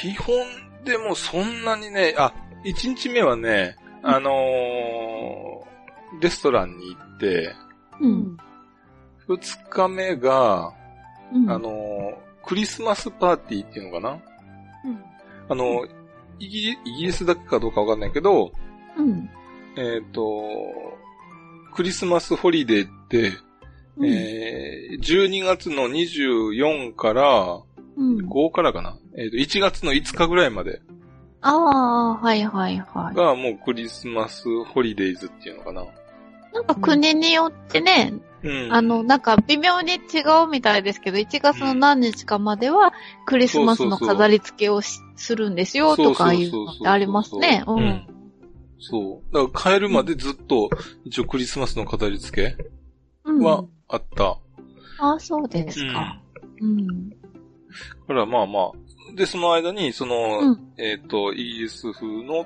基本でもそんなにね、あ、一日目はね、あのーレストランに行って、うん。二日目が、うん。あのークリスマスパーティーっていうのかな？うん。あの、イギリイギリスだけかどうかわかんないけど、うん。えっ、と、クリスマスホリデーって、うん。えー12月の24から、うん。5からかな、えっ、と、1月の5日ぐらいまでああ、はいはいはい。がもうクリスマスホリデイズっていうのかな。なんか国によってね、うん。あの、なんか微妙に違うみたいですけど、1月の何日かまではクリスマスの飾り付けをしするんですよとかいうのってありますね。ううんん。そう。だから帰るまでずっと、一応クリスマスの飾り付けうん。はあった。ああ、そうですか。うん。だからまあまあ。で、その間に、その、うんえっ、と、イギリス風の、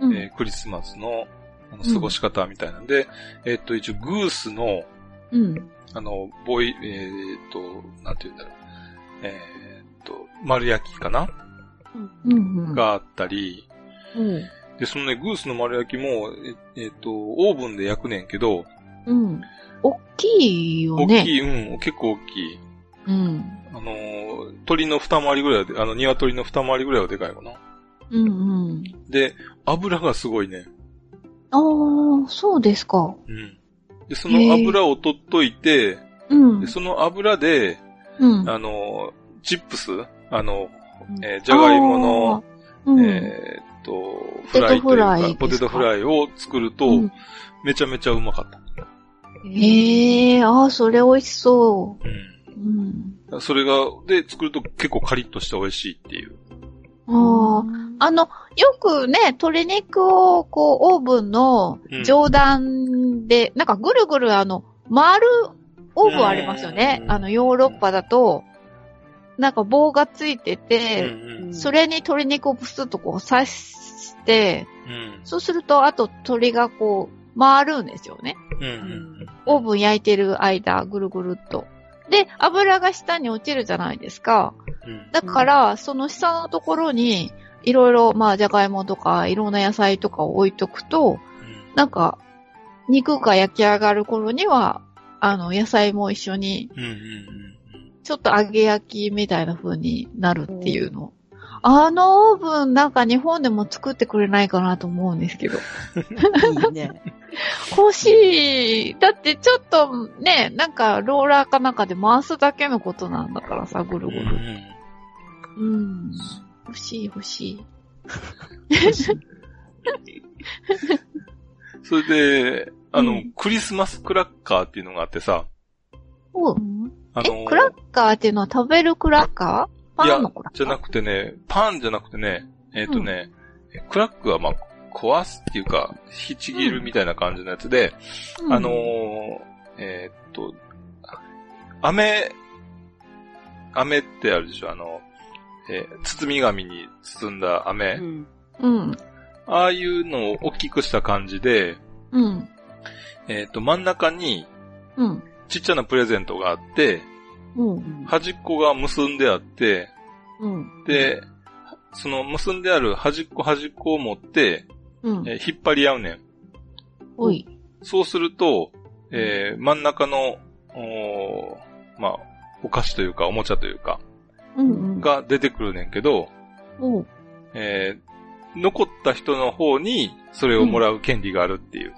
うん。えークリスマスのあの過ごし方みたいなんで、えっ、と、一応グースの、うん。あの、ボイ、えっ、と、なんて言うんだろう。えっ、と、丸焼きかな？うん。があったり、うん。で、そのね、グースの丸焼きも、ええっ、と、オーブンで焼くねんけど、うん。大きいよね。大きい、うん、結構大きい。うん。あのー、鳥の二回りぐらいあの、鶏の二回りぐらいはでかいかな。うんうん。で、油がすごいね。ああ、そうですか。うん。で、その油を取っといて、うんで。その油で、うん。あのー、チップスあの、えーじゃがいもの、うん。えーっと、フライというか、ポポテトフテトフライを作ると、うんめちゃめちゃうまかった。へえ、ああ、それ美味しそうう。うん。ん。それが、で、作ると結構カリッとして美味しいっていう。ああ、あの、よくね、鶏肉を、こう、オーブンの上段で、なんかぐるぐるあの、回るオーブンありますよね。うんあの、ヨーロッパだと、なんか棒がついてうんて、うんそれに鶏肉をプスッとこう刺して、うん。そうすると、あと鶏がこう、回るんですよね。うんうんオーブン焼いてる間、ぐるぐるっと。で、油が下に落ちるじゃないですか。うん。だから、その下のところに、いろいろ、まあ、じゃがいもとか、いろんな野菜とかを置いとくと、なんか、肉が焼き上がる頃には、あの、野菜も一緒に、ちょっと揚げ焼きみたいな風になるっていうの。あのオーブンなんか日本でも作ってくれないかなと思うんですけど。いいね。欲しい。だってちょっとね、なんかローラーかなんかで回すだけのことなんだからさ、ぐるうん。ぐる。うん。欲しい欲しい。それで、あの、うんクリスマスクラッカーっていうのがあってさ、おうあのえ、クラッカーっていうのは食べるクラッカー？パンのじゃなくてね、パンじゃなくてね、えっ、とね、クラックはまあ、壊すっていうか、引きちぎるみたいな感じのやつで、うんあのー、えーっと、飴、飴ってあるでしょあの、えー包み紙に包んだ飴。うんうん。ああいうのを大きくした感じで、うん。えーっと、真ん中にうん。ちっちゃなプレゼントがあって、うん。端っこが結んであって、うん。で、その結んである端っこ端っこを持って、うん。えー引っ張り合うねん。おい。そうすると、えー真ん中の、おーまあ、お菓子というか、おもちゃというか、うんうん。が出てくるねんけど、えー残った人の方にそれをもらう権利があるっていう。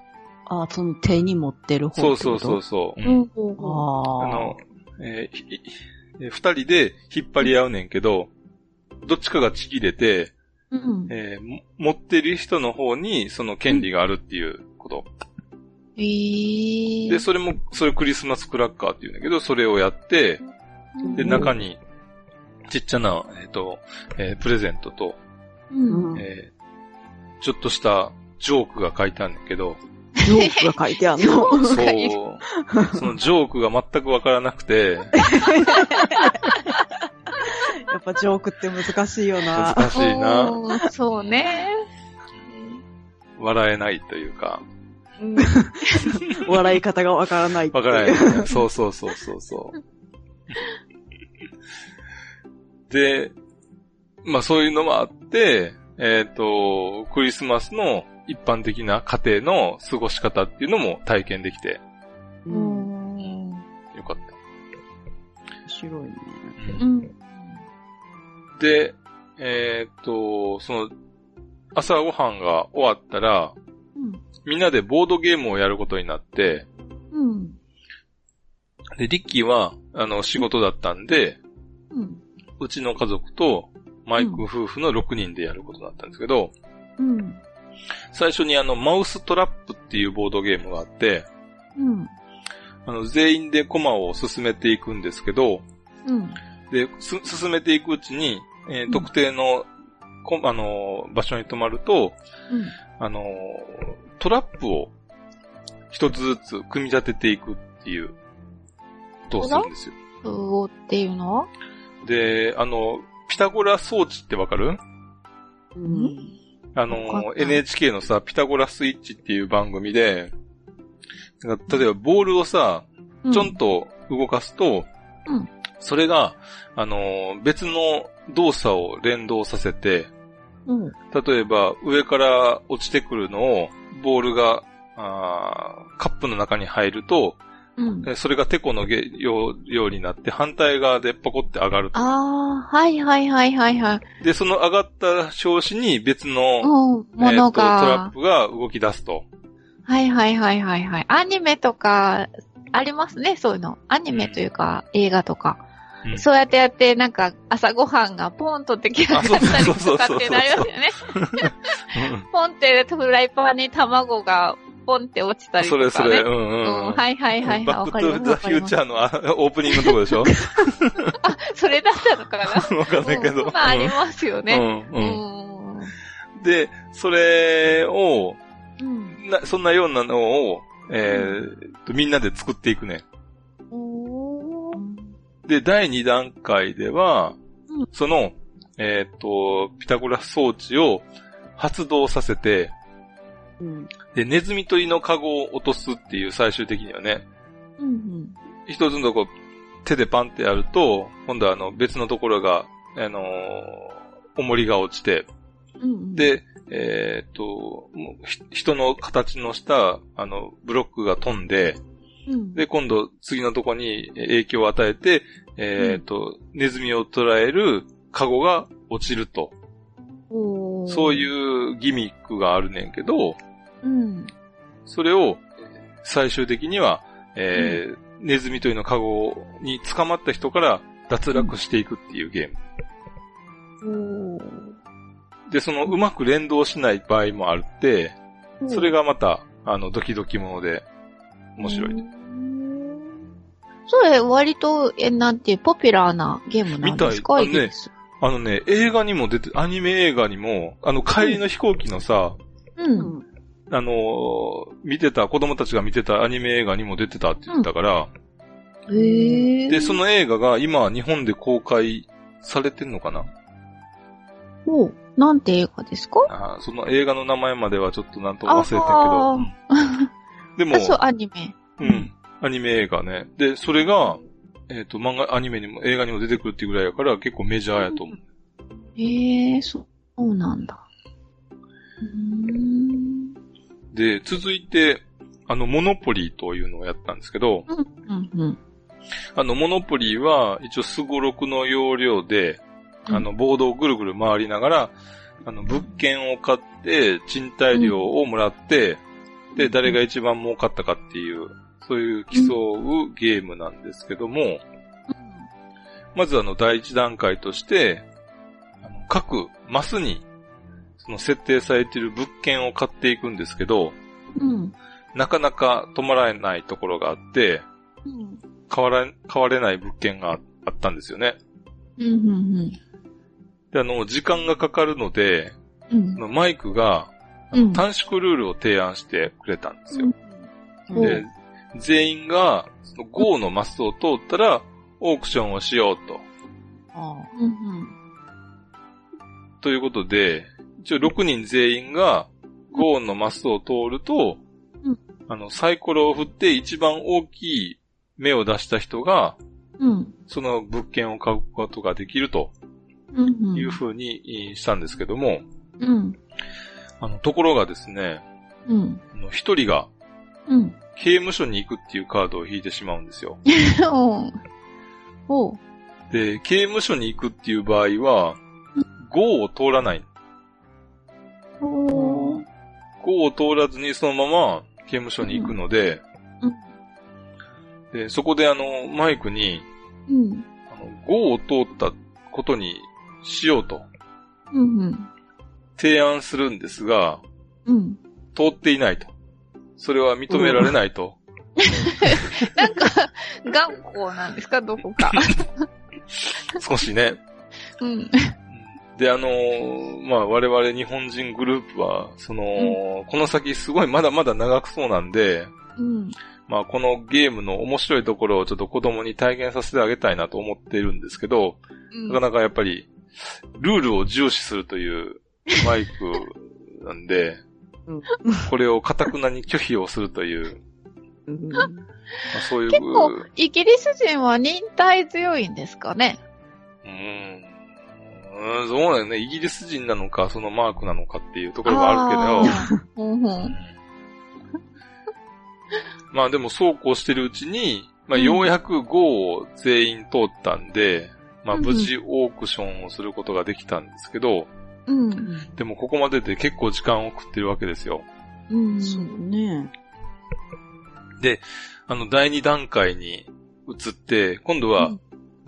あ、その手に持ってる方そうそうそうそう。うんうん。うん。ああ。あの、えー二人で引っ張り合うねんけど、どっちかがちぎれて、うん。えーも持ってる人の方にその権利があるっていうこと。えー。で、それも、それクリスマスクラッカーっていうんだけど、それをやって、で、うん中に、ちっちゃな、えっ、と、えープレゼントと、うん。うんえーちょっとしたジョークが書いてあるんだけど、ジョークが書いてあるの。そう、そのジョークが全くわからなくて、(laughs) やっぱジョークって難しいよな。難しいな、そうね。笑えないというか、うん笑い方がわからないっていう。わからない、ね。そうそうそうそうそう。で、まあそういうのもあって、えっ、と、クリスマスの一般的な家庭の過ごし方っていうのも体験できてう。うんん。よかった。面白いね。うん。で、えっ、と、その、朝ごはんが終わったら、うん。みんなでボードゲームをやることになって、うん。で、リッキーは、あの、仕事だったんで、うん。うちの家族とマイク夫婦の6人でやることだったんですけど、うん。最初にあの、マウストラップっていうボードゲームがあって、うん。あの、全員でコマを進めていくんですけど、うん。で、す進めていくうちに、えーうん特定の、こあのー、場所に止まると、うん。あのー、トラップを一つずつ組み立てていくっていうことをするんですよ。うおっていうのは？で、あの、ピタゴラ装置ってわかる？うん。あの NHK のさ、ピタゴラスイッチっていう番組で、例えばボールをさ、ちょんと動かすと、うん。それが、あの、別の動作を連動させて、うん。例えば上から落ちてくるのを、ボールが、カップの中に入ると、うん。えそれがテコのげようようになって反対側でポコって上がると。ああ、はいはいはいはいはい。で、その上がった拍子に別の、うん、えーものとトラがッ。プが動き出すと。はいはいはいはいはい。アニメとか、ありますね、そういうの。アニメというか、映画とか。うんそうやってやって、なんか、朝ごはんがポンと出来上がったりとかってなりますよね。(laughs) ポンってフライパンに卵がポンって落ちたりとか、ね。それそれ、うんううんん。はいはいはいはい。バックトゥーザフューチャーのあオープニングのとこでしょ？あ、それだったのかな？(laughs) わかんないけど。うんまあありますよね。うんううんん。で、それを、うん。なそんなようなのを、えーとみんなで作っていくね。で、第2段階では、うんその、えっ、と、ピタゴラ装置を発動させて、うん。で、ネズミ捕りのカゴを落とすっていう最終的にはね、うん一つのとこ手でパンってやると、今度はあの別のところが、あのー重りが落ちて、うん。うん、で、えっ、と、人の形のした、あの、ブロックが飛んで、うん、で、今度次のとこに影響を与えて、えっ、と、ネズミを捉えるカゴが落ちると。そういうギミックがあるねんけど、うん。それを最終的には、えーネズミ捕りのカゴに捕まった人から脱落していくっていうゲーム。おーで、そのうまく連動しない場合もあるって、それがまた、あの、ドキドキもので面白い。うんそれ、割と、え、なんていう、ポピュラーなゲームなんですか？みたいイギリスあのね、映画にも出て、アニメ映画にも、あの、帰りの飛行機のさ、うん。あのー見てた、子供たちが見てたアニメ映画にも出てたって言ってたから、へえ。で、その映画が今日本で公開されてんのかな？おうなんて映画ですか？あーその映画の名前まではちょっとなんとも忘れてんけあど。ーうんでもあ、、そう、アニメ。うん。アニメ映画ね。で、それが、えっ、と、漫画、アニメにも、映画にも出てくるっていうぐらいやから、結構メジャーやと思う。へえ、そうなんだ。うーん。で、続いて、あの、モノポリーというのをやったんですけど、うん、うん。あの、モノポリーは、一応、スゴロクの要領で、あの、ボードをぐるぐる回りながら、あの、物件を買って、賃貸料をもらって、で、誰が一番儲かったかっていう、そういう競うゲームなんですけども、まずあの、第一段階として、あの各マスにその設定されている物件を買っていくんですけど、うん。なかなか止まらないところがあって、うん。買われ、買われない物件があったんですよね。うん。うん。で、あの、時間がかかるので、うん。マイクがうん。短縮ルールを提案してくれたんですよ。うんで、全員が、その GO のマスを通ったら、オークションをしようと。あうん。ということで、一応6人全員が GO のマスを通ると、うんあの、サイコロを振って一番大きい目を出した人が、うん。その物件を買うことができるとうん。いう風にしたんですけども、うん。あの、ところがですね、うん。一人がうん。刑務所に行くっていうカードを引いてしまうんですよ。(laughs) で、刑務所に行くっていう場合は、5を通らない。お5を通らずにそのまま刑務所に行くので、うんでそこであの、マイクに、うん。あの5を通ったことにしようとうん。提案するんですが、うん。通っていないと。それは認められないと。なんか、頑固なんですか？どこか。(laughs) 少しね。うん。で、あのーまあ、我々日本人グループは、その、この先すごいまだまだ長くそうなんで、うん。まあ、このゲームの面白いところをちょっと子供に体験させてあげたいなと思っているんですけど、なかなかやっぱり、ルールを重視するというマイクなんで、うん。これを堅くなに拒否をするという、うん。まあ、そういう、結構、イギリス人は忍耐強いんですかね。うーん、うーんそうだよね。イギリス人なのか、そのマークなのかっていうところがあるけど。まあでもそうこうしてるうちに、まあうんようやく GO を全員通ったんで、まあ無事オークションをすることができたんですけど、うん。でもここまでで結構時間を食ってるわけですよ。うん。そうね。あの第2段階に移って、今度は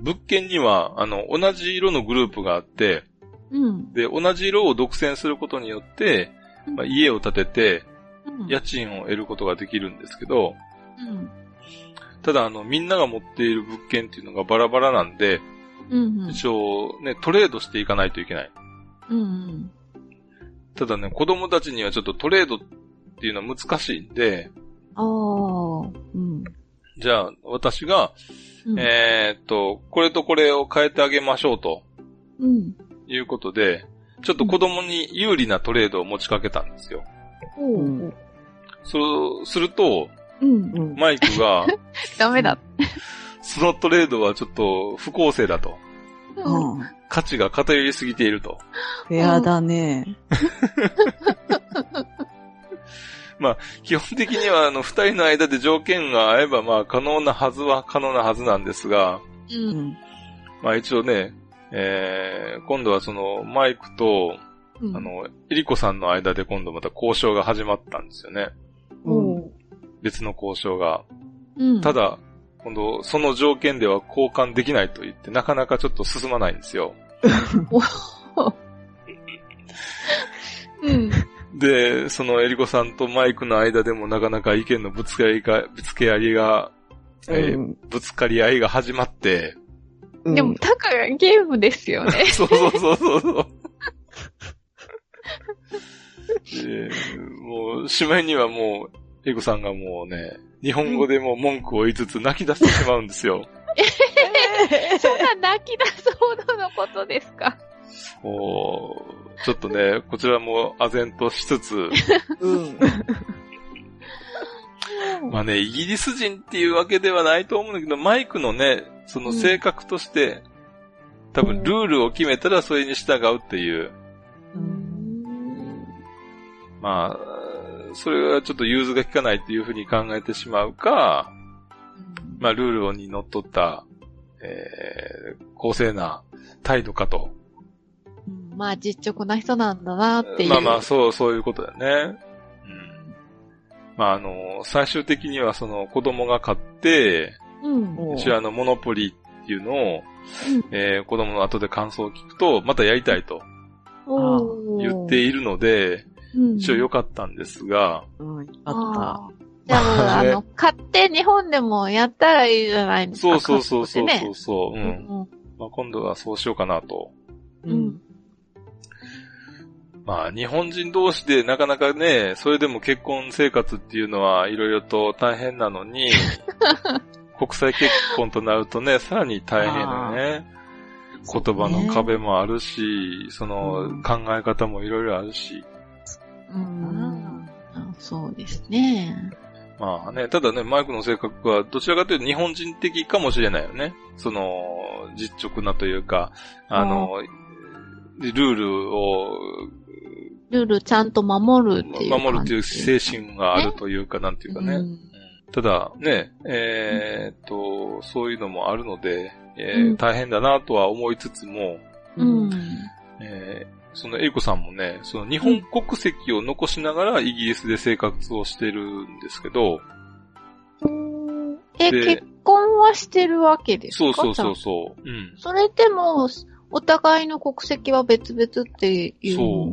物件にはあの同じ色のグループがあって、うん。で、同じ色を独占することによって、まあ、家を建ててうん。家賃を得ることができるんですけど、うん。ただあのみんなが持っている物件っていうのがバラバラなんで、うん。一応ね、トレードしていかないといけない。うん。ただね、子供たちにはちょっとトレードっていうのは難しいんで、ああ。うん。じゃあ私が、うんえーっと、これとこれを変えてあげましょうとうん。いうことで、ちょっと子供に有利なトレードを持ちかけたんですよ。おうんう。そうすると、うん。うん。マイクが、(laughs) ダメだ。そのトレードはちょっと不公正だと。うん。うん。価値が偏りすぎていると。フェアだね。基本的にはあの二人の間で条件が合えばまあ可能なはずは可能なはずなんですが、う。うんん。まあ一応ね、えー、今度はそのマイクと、うんあ、の、エリコさんの間で今度また交渉が始まったんですよね。うん。別の交渉が。うん。た、だ、今度その条件では交換できないと言ってなかなかちょっと進まないんですよ。(laughs) (laughs) うん。で、そのエリコさんとマイクの間でもなかなか意見のぶつかりが、ぶつけ合いが、えーうんぶつかり合いが始まって、うんでも、たかがゲームですよね。(laughs) そうそうそうそうそう。(laughs) でもう、しまいにはもう、エリコさんがもうね、日本語でもう文句を言いつつ泣き出してしまうんですよ。そんな泣き出すほどのことですか？もうちょっとね、こちらも唖然としつつ、うん。(laughs) まあね、イギリス人っていうわけではないと思うんだけど、マイクのね、その性格として、多分ルールを決めたらそれに従うっていう、まあ、それはちょっと融通が効かないっていうふうに考えてしまうか、まあ、ルールにのっとった、えー、公正な態度かと。うんまあ、実直な人なんだなっていう。まあまあ、そう、そういうことだよね。うん。まあ、あの、最終的にはその子供が買って、うん。一応あの、モノポリっていうのを、うんえー、子供の後で感想を聞くと、またやりたいと。言っているので、うん一応良かったんですが、うん、あっあーじゃあもう、あ (laughs) ねの、買って日本でもやったらいいじゃないですか。そうそうそうそうそうそう、うでねん。まあ、今度はそうしようかなと。た。う。ん。まあ、日本人同士でなかなかね、それでも結婚生活っていうのはいろいろと大変なのに、(laughs) 国際結婚となるとね、さらに大変だね。言葉の壁もあるし、そのうん考え方もいろいろあるし。うん。あそうですね。まあね、ただね、マイクの性格はどちらかというと日本人的かもしれないよね。その、実直なというか、あの、ルールをルールちゃんと守るっていう。守るという精神があるというか、なんていうかね。うんただ、ね、えーっと、そういうのもあるので、大変だなとは思いつつも、うん。えーそのエイコさんもね、その日本国籍を残しながらイギリスで生活をしてるんですけど、え、で結婚はしてるわけですか？そうそうそうじそう。それでも、お互いの国籍は別々っていうの。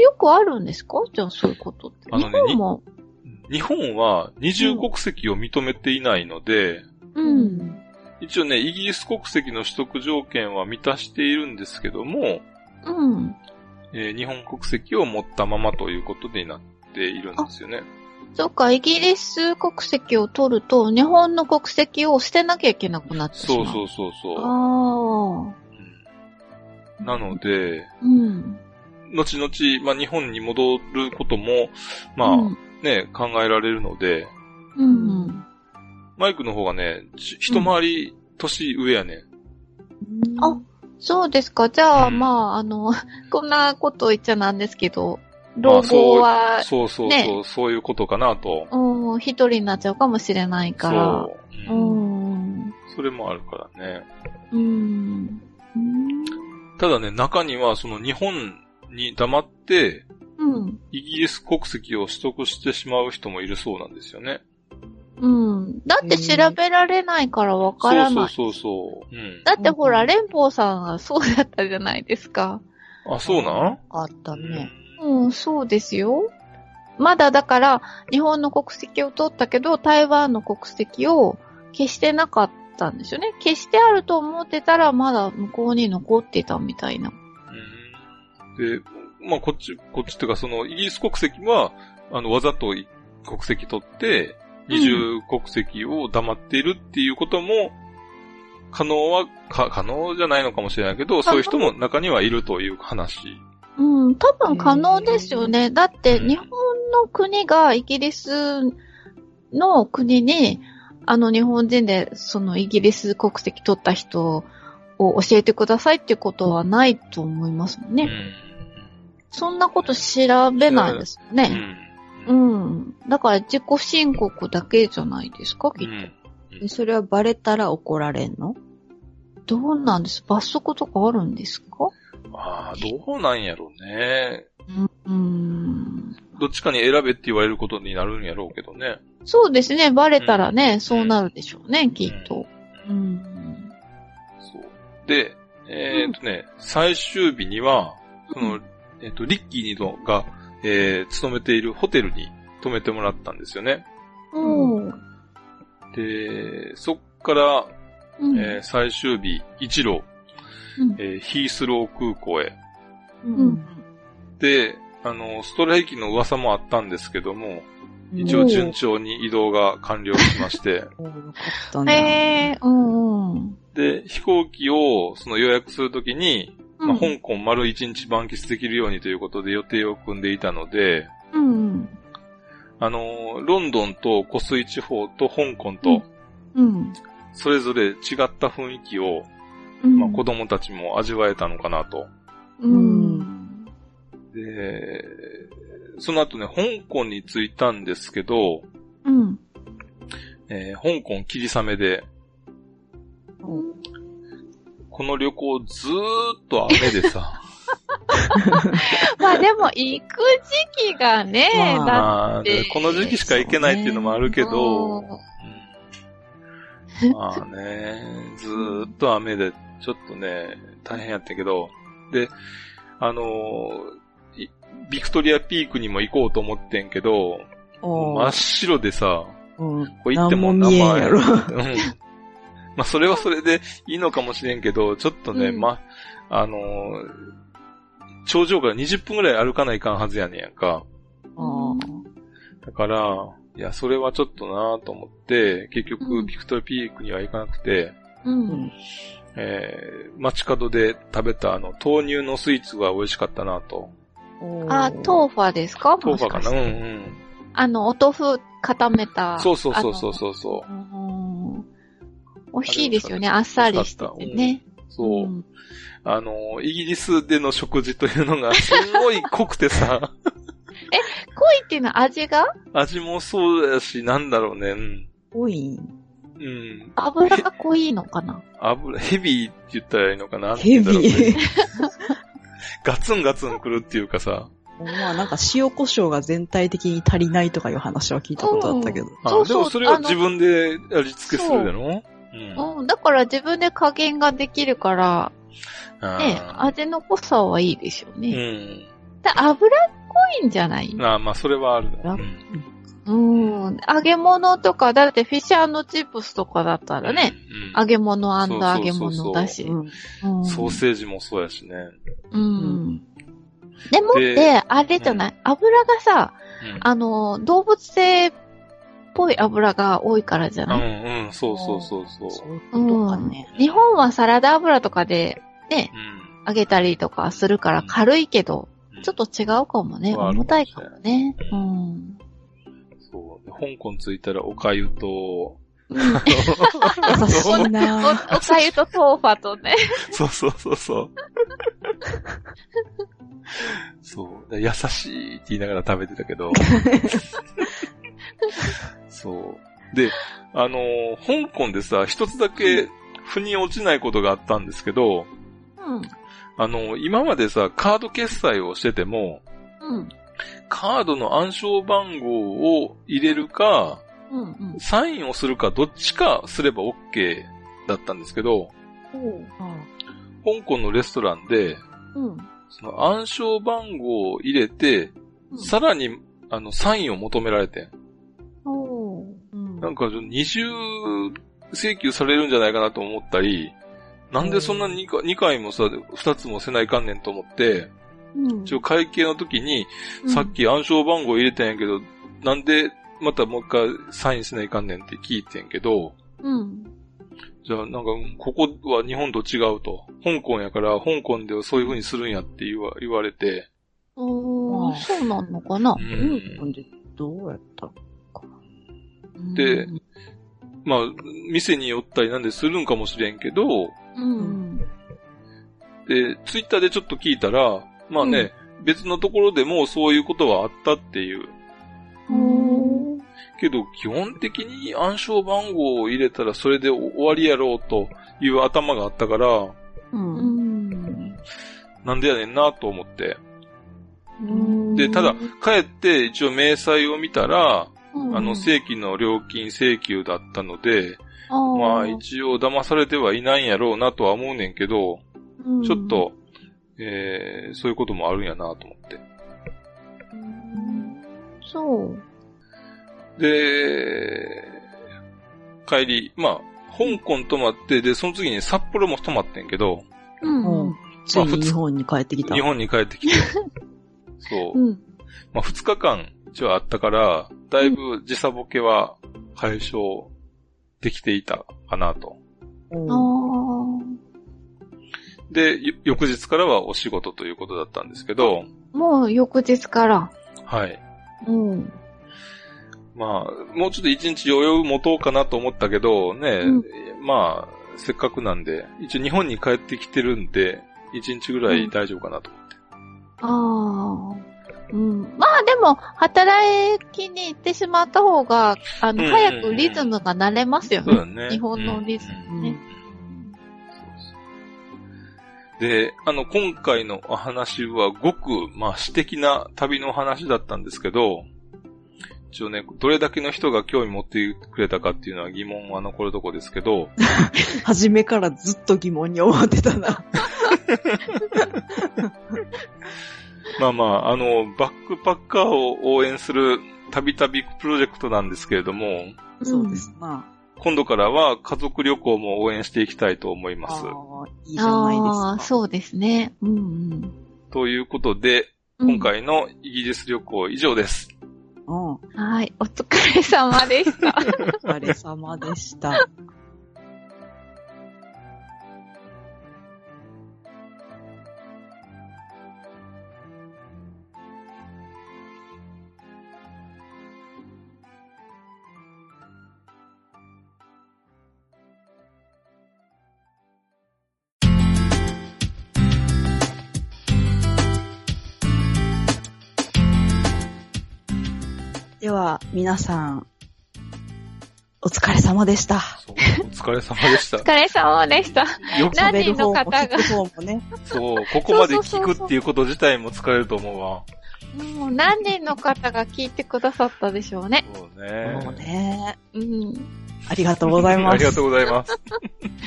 よくあるんですか？じゃあそういうことって。日あのね本も。日本は二重国籍を認めていないので、うん。一応ね、イギリス国籍の取得条件は満たしているんですけども、うん。えー日本国籍を持ったままということになっているんですよね。そっか、イギリス国籍を取ると、日本の国籍を捨てなきゃいけなくなってしま。そううそうそうそう。あうんなので、あ。うん。後々、まあ、日本に戻ることも、まあ、うん。ね、考えられるので、うん。マイクの方がね、ち一回り年上やね。あそうですか。じゃあ、うんまあ、あの、(laughs) こんなこと言っちゃなんですけど、まあ老後は、そうそうそう、ねそういうことかなと。うん、一人になっちゃうかもしれないから。そう、ううんん。それもあるからね。うん。ただね、中には、その日本に黙って、うん。イギリス国籍を取得してしまう人もいるそうなんですよね。うん。だって調べられないからわからない。そうそうそうそう。うん。だってほら、連邦さんがそうだったじゃないですか。あ、そうなん？あったね。うん、そうですよ。まだだから、日本の国籍を取ったけど、台湾の国籍を消してなかったんですよね。消してあると思ってたら、まだ向こうに残ってたみたいな。うん。で、まあ、こっち、こっちっていうか、その、イギリス国籍は、あの、わざとい国籍取って、二重国籍を黙っているっていうことも、可能は、か、可能じゃないのかもしれないけど、そういう人も中にはいるという話。うん、多分可能ですよね。だって、うん日本の国がイギリスの国に、あの日本人でそのイギリス国籍取った人を教えてくださいっていうことはないと思いますもんね。うん。そんなこと調べないですようね。ん。うん。だから自己申告だけじゃないですか、きっと。それはバレたら怒られんの？どうなんです？罰則とかあるんですか？ああ、どうなんやろうね。うん。どっちかに選べって言われることになるんやろうけどね。そうですね。バレたらね、そうなるでしょうね、きっと。うん。そう。で、えっ、とね、最終日には、その、えっ、と、リッキーニドが、えー、勤めているホテルに泊めてもらったんですよね。うん。で、そっから、うんえー最終日、一路、うんえーヒースロー空港へ。うんで、あの、ストライキの噂もあったんですけども、一応順調に移動が完了しまして、(laughs) おーよかったね。へえ、うんうん。で、飛行機をその予約するときに、まあ、うん香港丸一日満喫できるようにということで予定を組んでいたので、うんあの、ロンドンと湖水地方と香港と、うん。それぞれ違った雰囲気を、うん。まあ、子供たちも味わえたのかなと。うん。で、その後ね、香港に着いたんですけど、うん。えー香港霧雨で、この旅行ずーっと雨でさ、(laughs) まあでも、行く時期がね、まあだまあってこの時期しか行けないっていうのもあるけど、うん。まあね、ずーっと雨で、ちょっとね、大変やったけど、で、あのビクトリアピークにも行こうと思ってんけど、お真っ白でさ、うん。こう行っても何も見えんやろ。うん。まあ、それはそれでいいのかもしれんけど、ちょっとね、うんま、あのー頂上から20分ぐらい歩かないかんはずやねんやんか。だから、いや、それはちょっとなと思って、結局、うんビクトリアピークには行かなくて、う。うんん。えー、街角で食べたあの、豆乳のスイーツが美味しかったなと。あ、豆腐ですか？豆腐かなうんうん。あの、お豆腐固めた。そうそうそうそうそうそう。うん美味しいですよね。あっさりしててね。そう。んあの、イギリスでの食事というのがすごい濃くてさ、(laughs) 濃いっていうのは味が？味もそうやし、なんだろうね。うん。多い。うん。油が濃いのかな？油、ヘビーって言ったらいいのかな？ヘビー。(laughs) ガツンガツンくるっていうかさ。まあなんか塩胡椒が全体的に足りないとかいう話は聞いたことあったけど。あそうそうでもそれは自分で味付けするだろ？うん。うん。だから自分で加減ができるから、ね、味の濃さはいいですようね。ん。で油っこいんじゃない？ああ、まあ、それはあるうん。うん。揚げ物とか、だってフィッシャーチップスとかだったらね、うん。揚げ物揚げ物だし。うん。うんソーセージもそうやしね。うん。でもっでて、あれじゃない、油がさ、うん。あの、動物性っぽい油が多いからじゃうない、んうん、そうそうそうそう。そういうことかね。日本はサラダ油とかでね、うん。揚げたりとかするから軽いけど、うんちょっと違うかもね。重たいかもね。ううん。そう。香港着いたらおかゆと、うん優しいお、なおかゆとトーファとね。そうそうそうそう。そう。優しいって言いながら食べてたけど。そう。で、あのー香港でさ、一つだけ腑に落ちないことがあったんですけど、うん。あのー今までさ、カード決済をしてても、うん。カードの暗証番号を入れるか、うん。うん。サインをするか、どっちかすれば OK だったんですけど、香港のレストランで、うん。その暗証番号を入れて、うんさらに、あの、サインを求められて、んなんか、二重請求されるんじゃないかなと思ったり、なんでそんな2回 ,2 回もさ、2つもせないかんねんと思って、うん。一応会計の時に、うんさっき暗証番号入れたんやけど、なんでまたもう一回サインせないかんねんって聞いてんけど、うん。じゃあなんか、ここは日本と違うと。香港やから、香港ではそういう風にするんやって言わ言われて、あーそうなのかな？う。ん。うんで、どうやった？でうんまあ、店に寄ったりなんでするんかもしれんけど、うん。で、ツイッターでちょっと聞いたら、まあね、別のところでもそういうことはあったっていう。けど、基本的に暗証番号を入れたらそれで終わりやろうという頭があったから、う。うんん。なんでやねんなと思って。うんで、ただ、帰って一応明細を見たら、うんあの、正規の料金請求だったので、まあ一応騙されてはいないんやろうなとは思うねんけど、うんちょっと、えー、そういうこともあるんやなと思って。うんそう。で、帰り、まあ、香港泊まって、で、その次に札幌も泊まってんけど、うん。うんついに日本に帰ってきた。日本に帰ってきて、(laughs) そう。うん。まあ、二日間一応あったから、だいぶ時差ボケは解消できていたかなと。で、よ翌日からはお仕事ということだったんですけど、もう翌日から。はい。うん。まあ、もうちょっと一日余裕持とうかなと思ったけど、ね、うんまあ、せっかくなんで、一応日本に帰ってきてるんで、一日ぐらい大丈夫かなと思って。ああ。うん。まあでも、働きに行ってしまった方が、あの、うん早くリズムが慣れますよね。そうだね。日本のリズムね。で、あの、今回のお話はごく、まあ、私的な旅の話だったんですけど、一応ね、どれだけの人が興味持ってくれたかっていうのは疑問は残るとこですけど、(laughs) 初めからずっと疑問に思ってたな。(laughs) まあまあ、あの、バックパッカーを応援するたびたびプロジェクトなんですけれども、そうですな。今度からは家族旅行も応援していきたいと思います。ああ、いいじゃないですか。ああ、そうですね。うんうん。ということで、うん今。回のイギリス旅行以上です。うん。おはい。お疲れ様でした。(laughs) 疲れ様でした。では、皆さん、お疲れ様でした。お疲れ様でしたお。疲れ様でした。よく、何人の方が喋る方も聞く方もね。そう、ここまで聞くっていうこと自体も疲れると思うわ。もう何人の方が聞いてくださったでしょうね。そうそうね。ね。うん。ありがとうございます。ありがとうございます。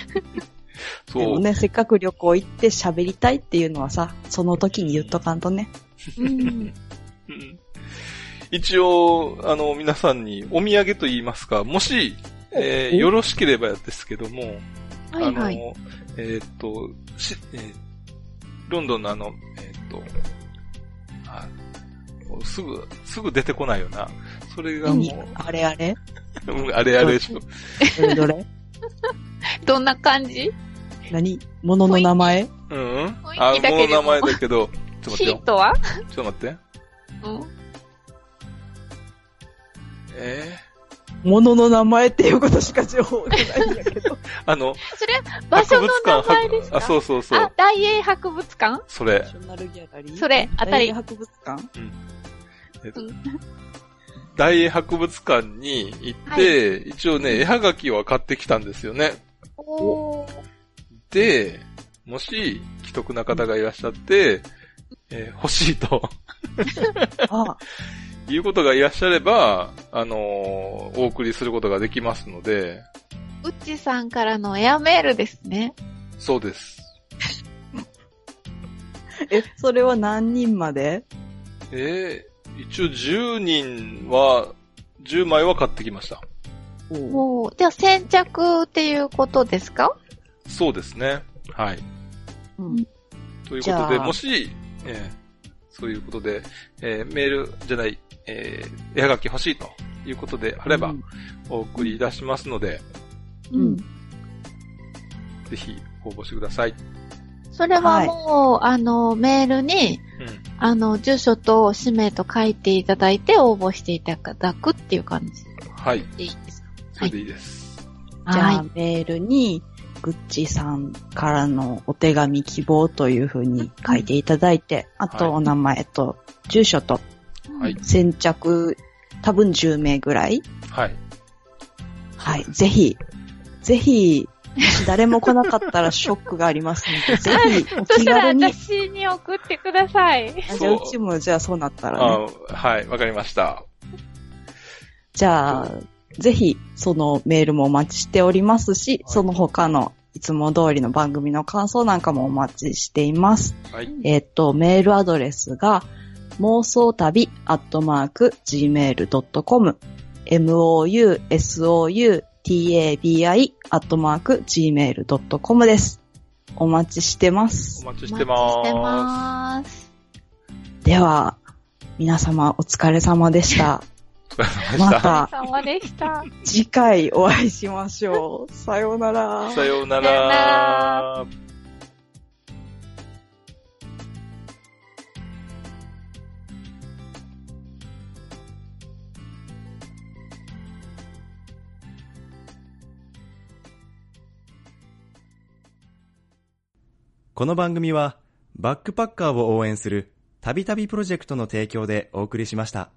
(laughs) そう。でもね、せっかく旅行行って喋りたいっていうのはさ、その時に言っとかんとね。うん。うん一応、あの、皆さんにお土産と言いますか、もし、えーおよろしければですけども、はいはい。あの、えーっと、し、えーロンドンのあの、えーっと、あすぐ、すぐ出てこないよな。それがも何？あれあれ？う、(laughs) うんあれあれでしょ。どれ？どれ？(laughs) どんな感じ？何？物の名前？うんあ、だけでももう名前だけど、ちょっと待ってよヒン。トは？ちょっと待って。うん。え物の名前っていうことしか情報がないんやけど。ー、(laughs) あの、それ、場所の名前ですか？あ、そうそうそう。あ。、大英博物館？それ。それ当たり。大英博物館？えっとうん。大英博物館に行って、一応ね、絵はがきは買ってきたんですよね。おー。で、もし、既得な方がいらっしゃって、えー欲しいと。(laughs) あ、いうことがいらっしゃれば、あのーお送りすることができますので、うっちさんからのエアメールですね。そうです。(laughs) え、それは何人まで？えー一応10人は、10枚は買ってきました。おうもう、じゃあ先着っていうことですか？そうですね。はい。うんということで、もし、えーそういうことで、えーメールじゃない、えー絵はがき欲しいということであれば、お送りいたしますので、うん。ぜひ応募してください。それはもう、あの、メールに、うん。あの、住所と氏名と書いていただいて応募していただくっていう感じはい。でいいですか？それでいいです。じゃあは、メールに、グッチさんからのお手紙希望というふうに書いていただいて、あとはいお名前と住所とい。はい先着多分10名ぐらい。はい。はい。ぜひ、ぜひ、もし誰も来なかったらショックがありますので、(laughs) ぜひ、お気軽に。私に送ってください。あじゃあ、うちもじゃあそうなったらあね。はい、わかりました。じゃあ、ぜひ、そのメールもお待ちしておりますし、はいその他のいつも通りの番組の感想なんかもお待ちしています。はい。えっと、メールアドレスが、妄想旅アットマーク gmail.com、mousoutabi アットマーク gmail.com です。お待ちしてまおす。お待ちしてーます。では、皆様お疲れ様でした。す。お疲れ様でました。た様でした。次回お会いしましょう。さようなら。さようなさようなら。この番組は、バックパッカーを応援する、たびたびプロジェクトの提供でお送りしました。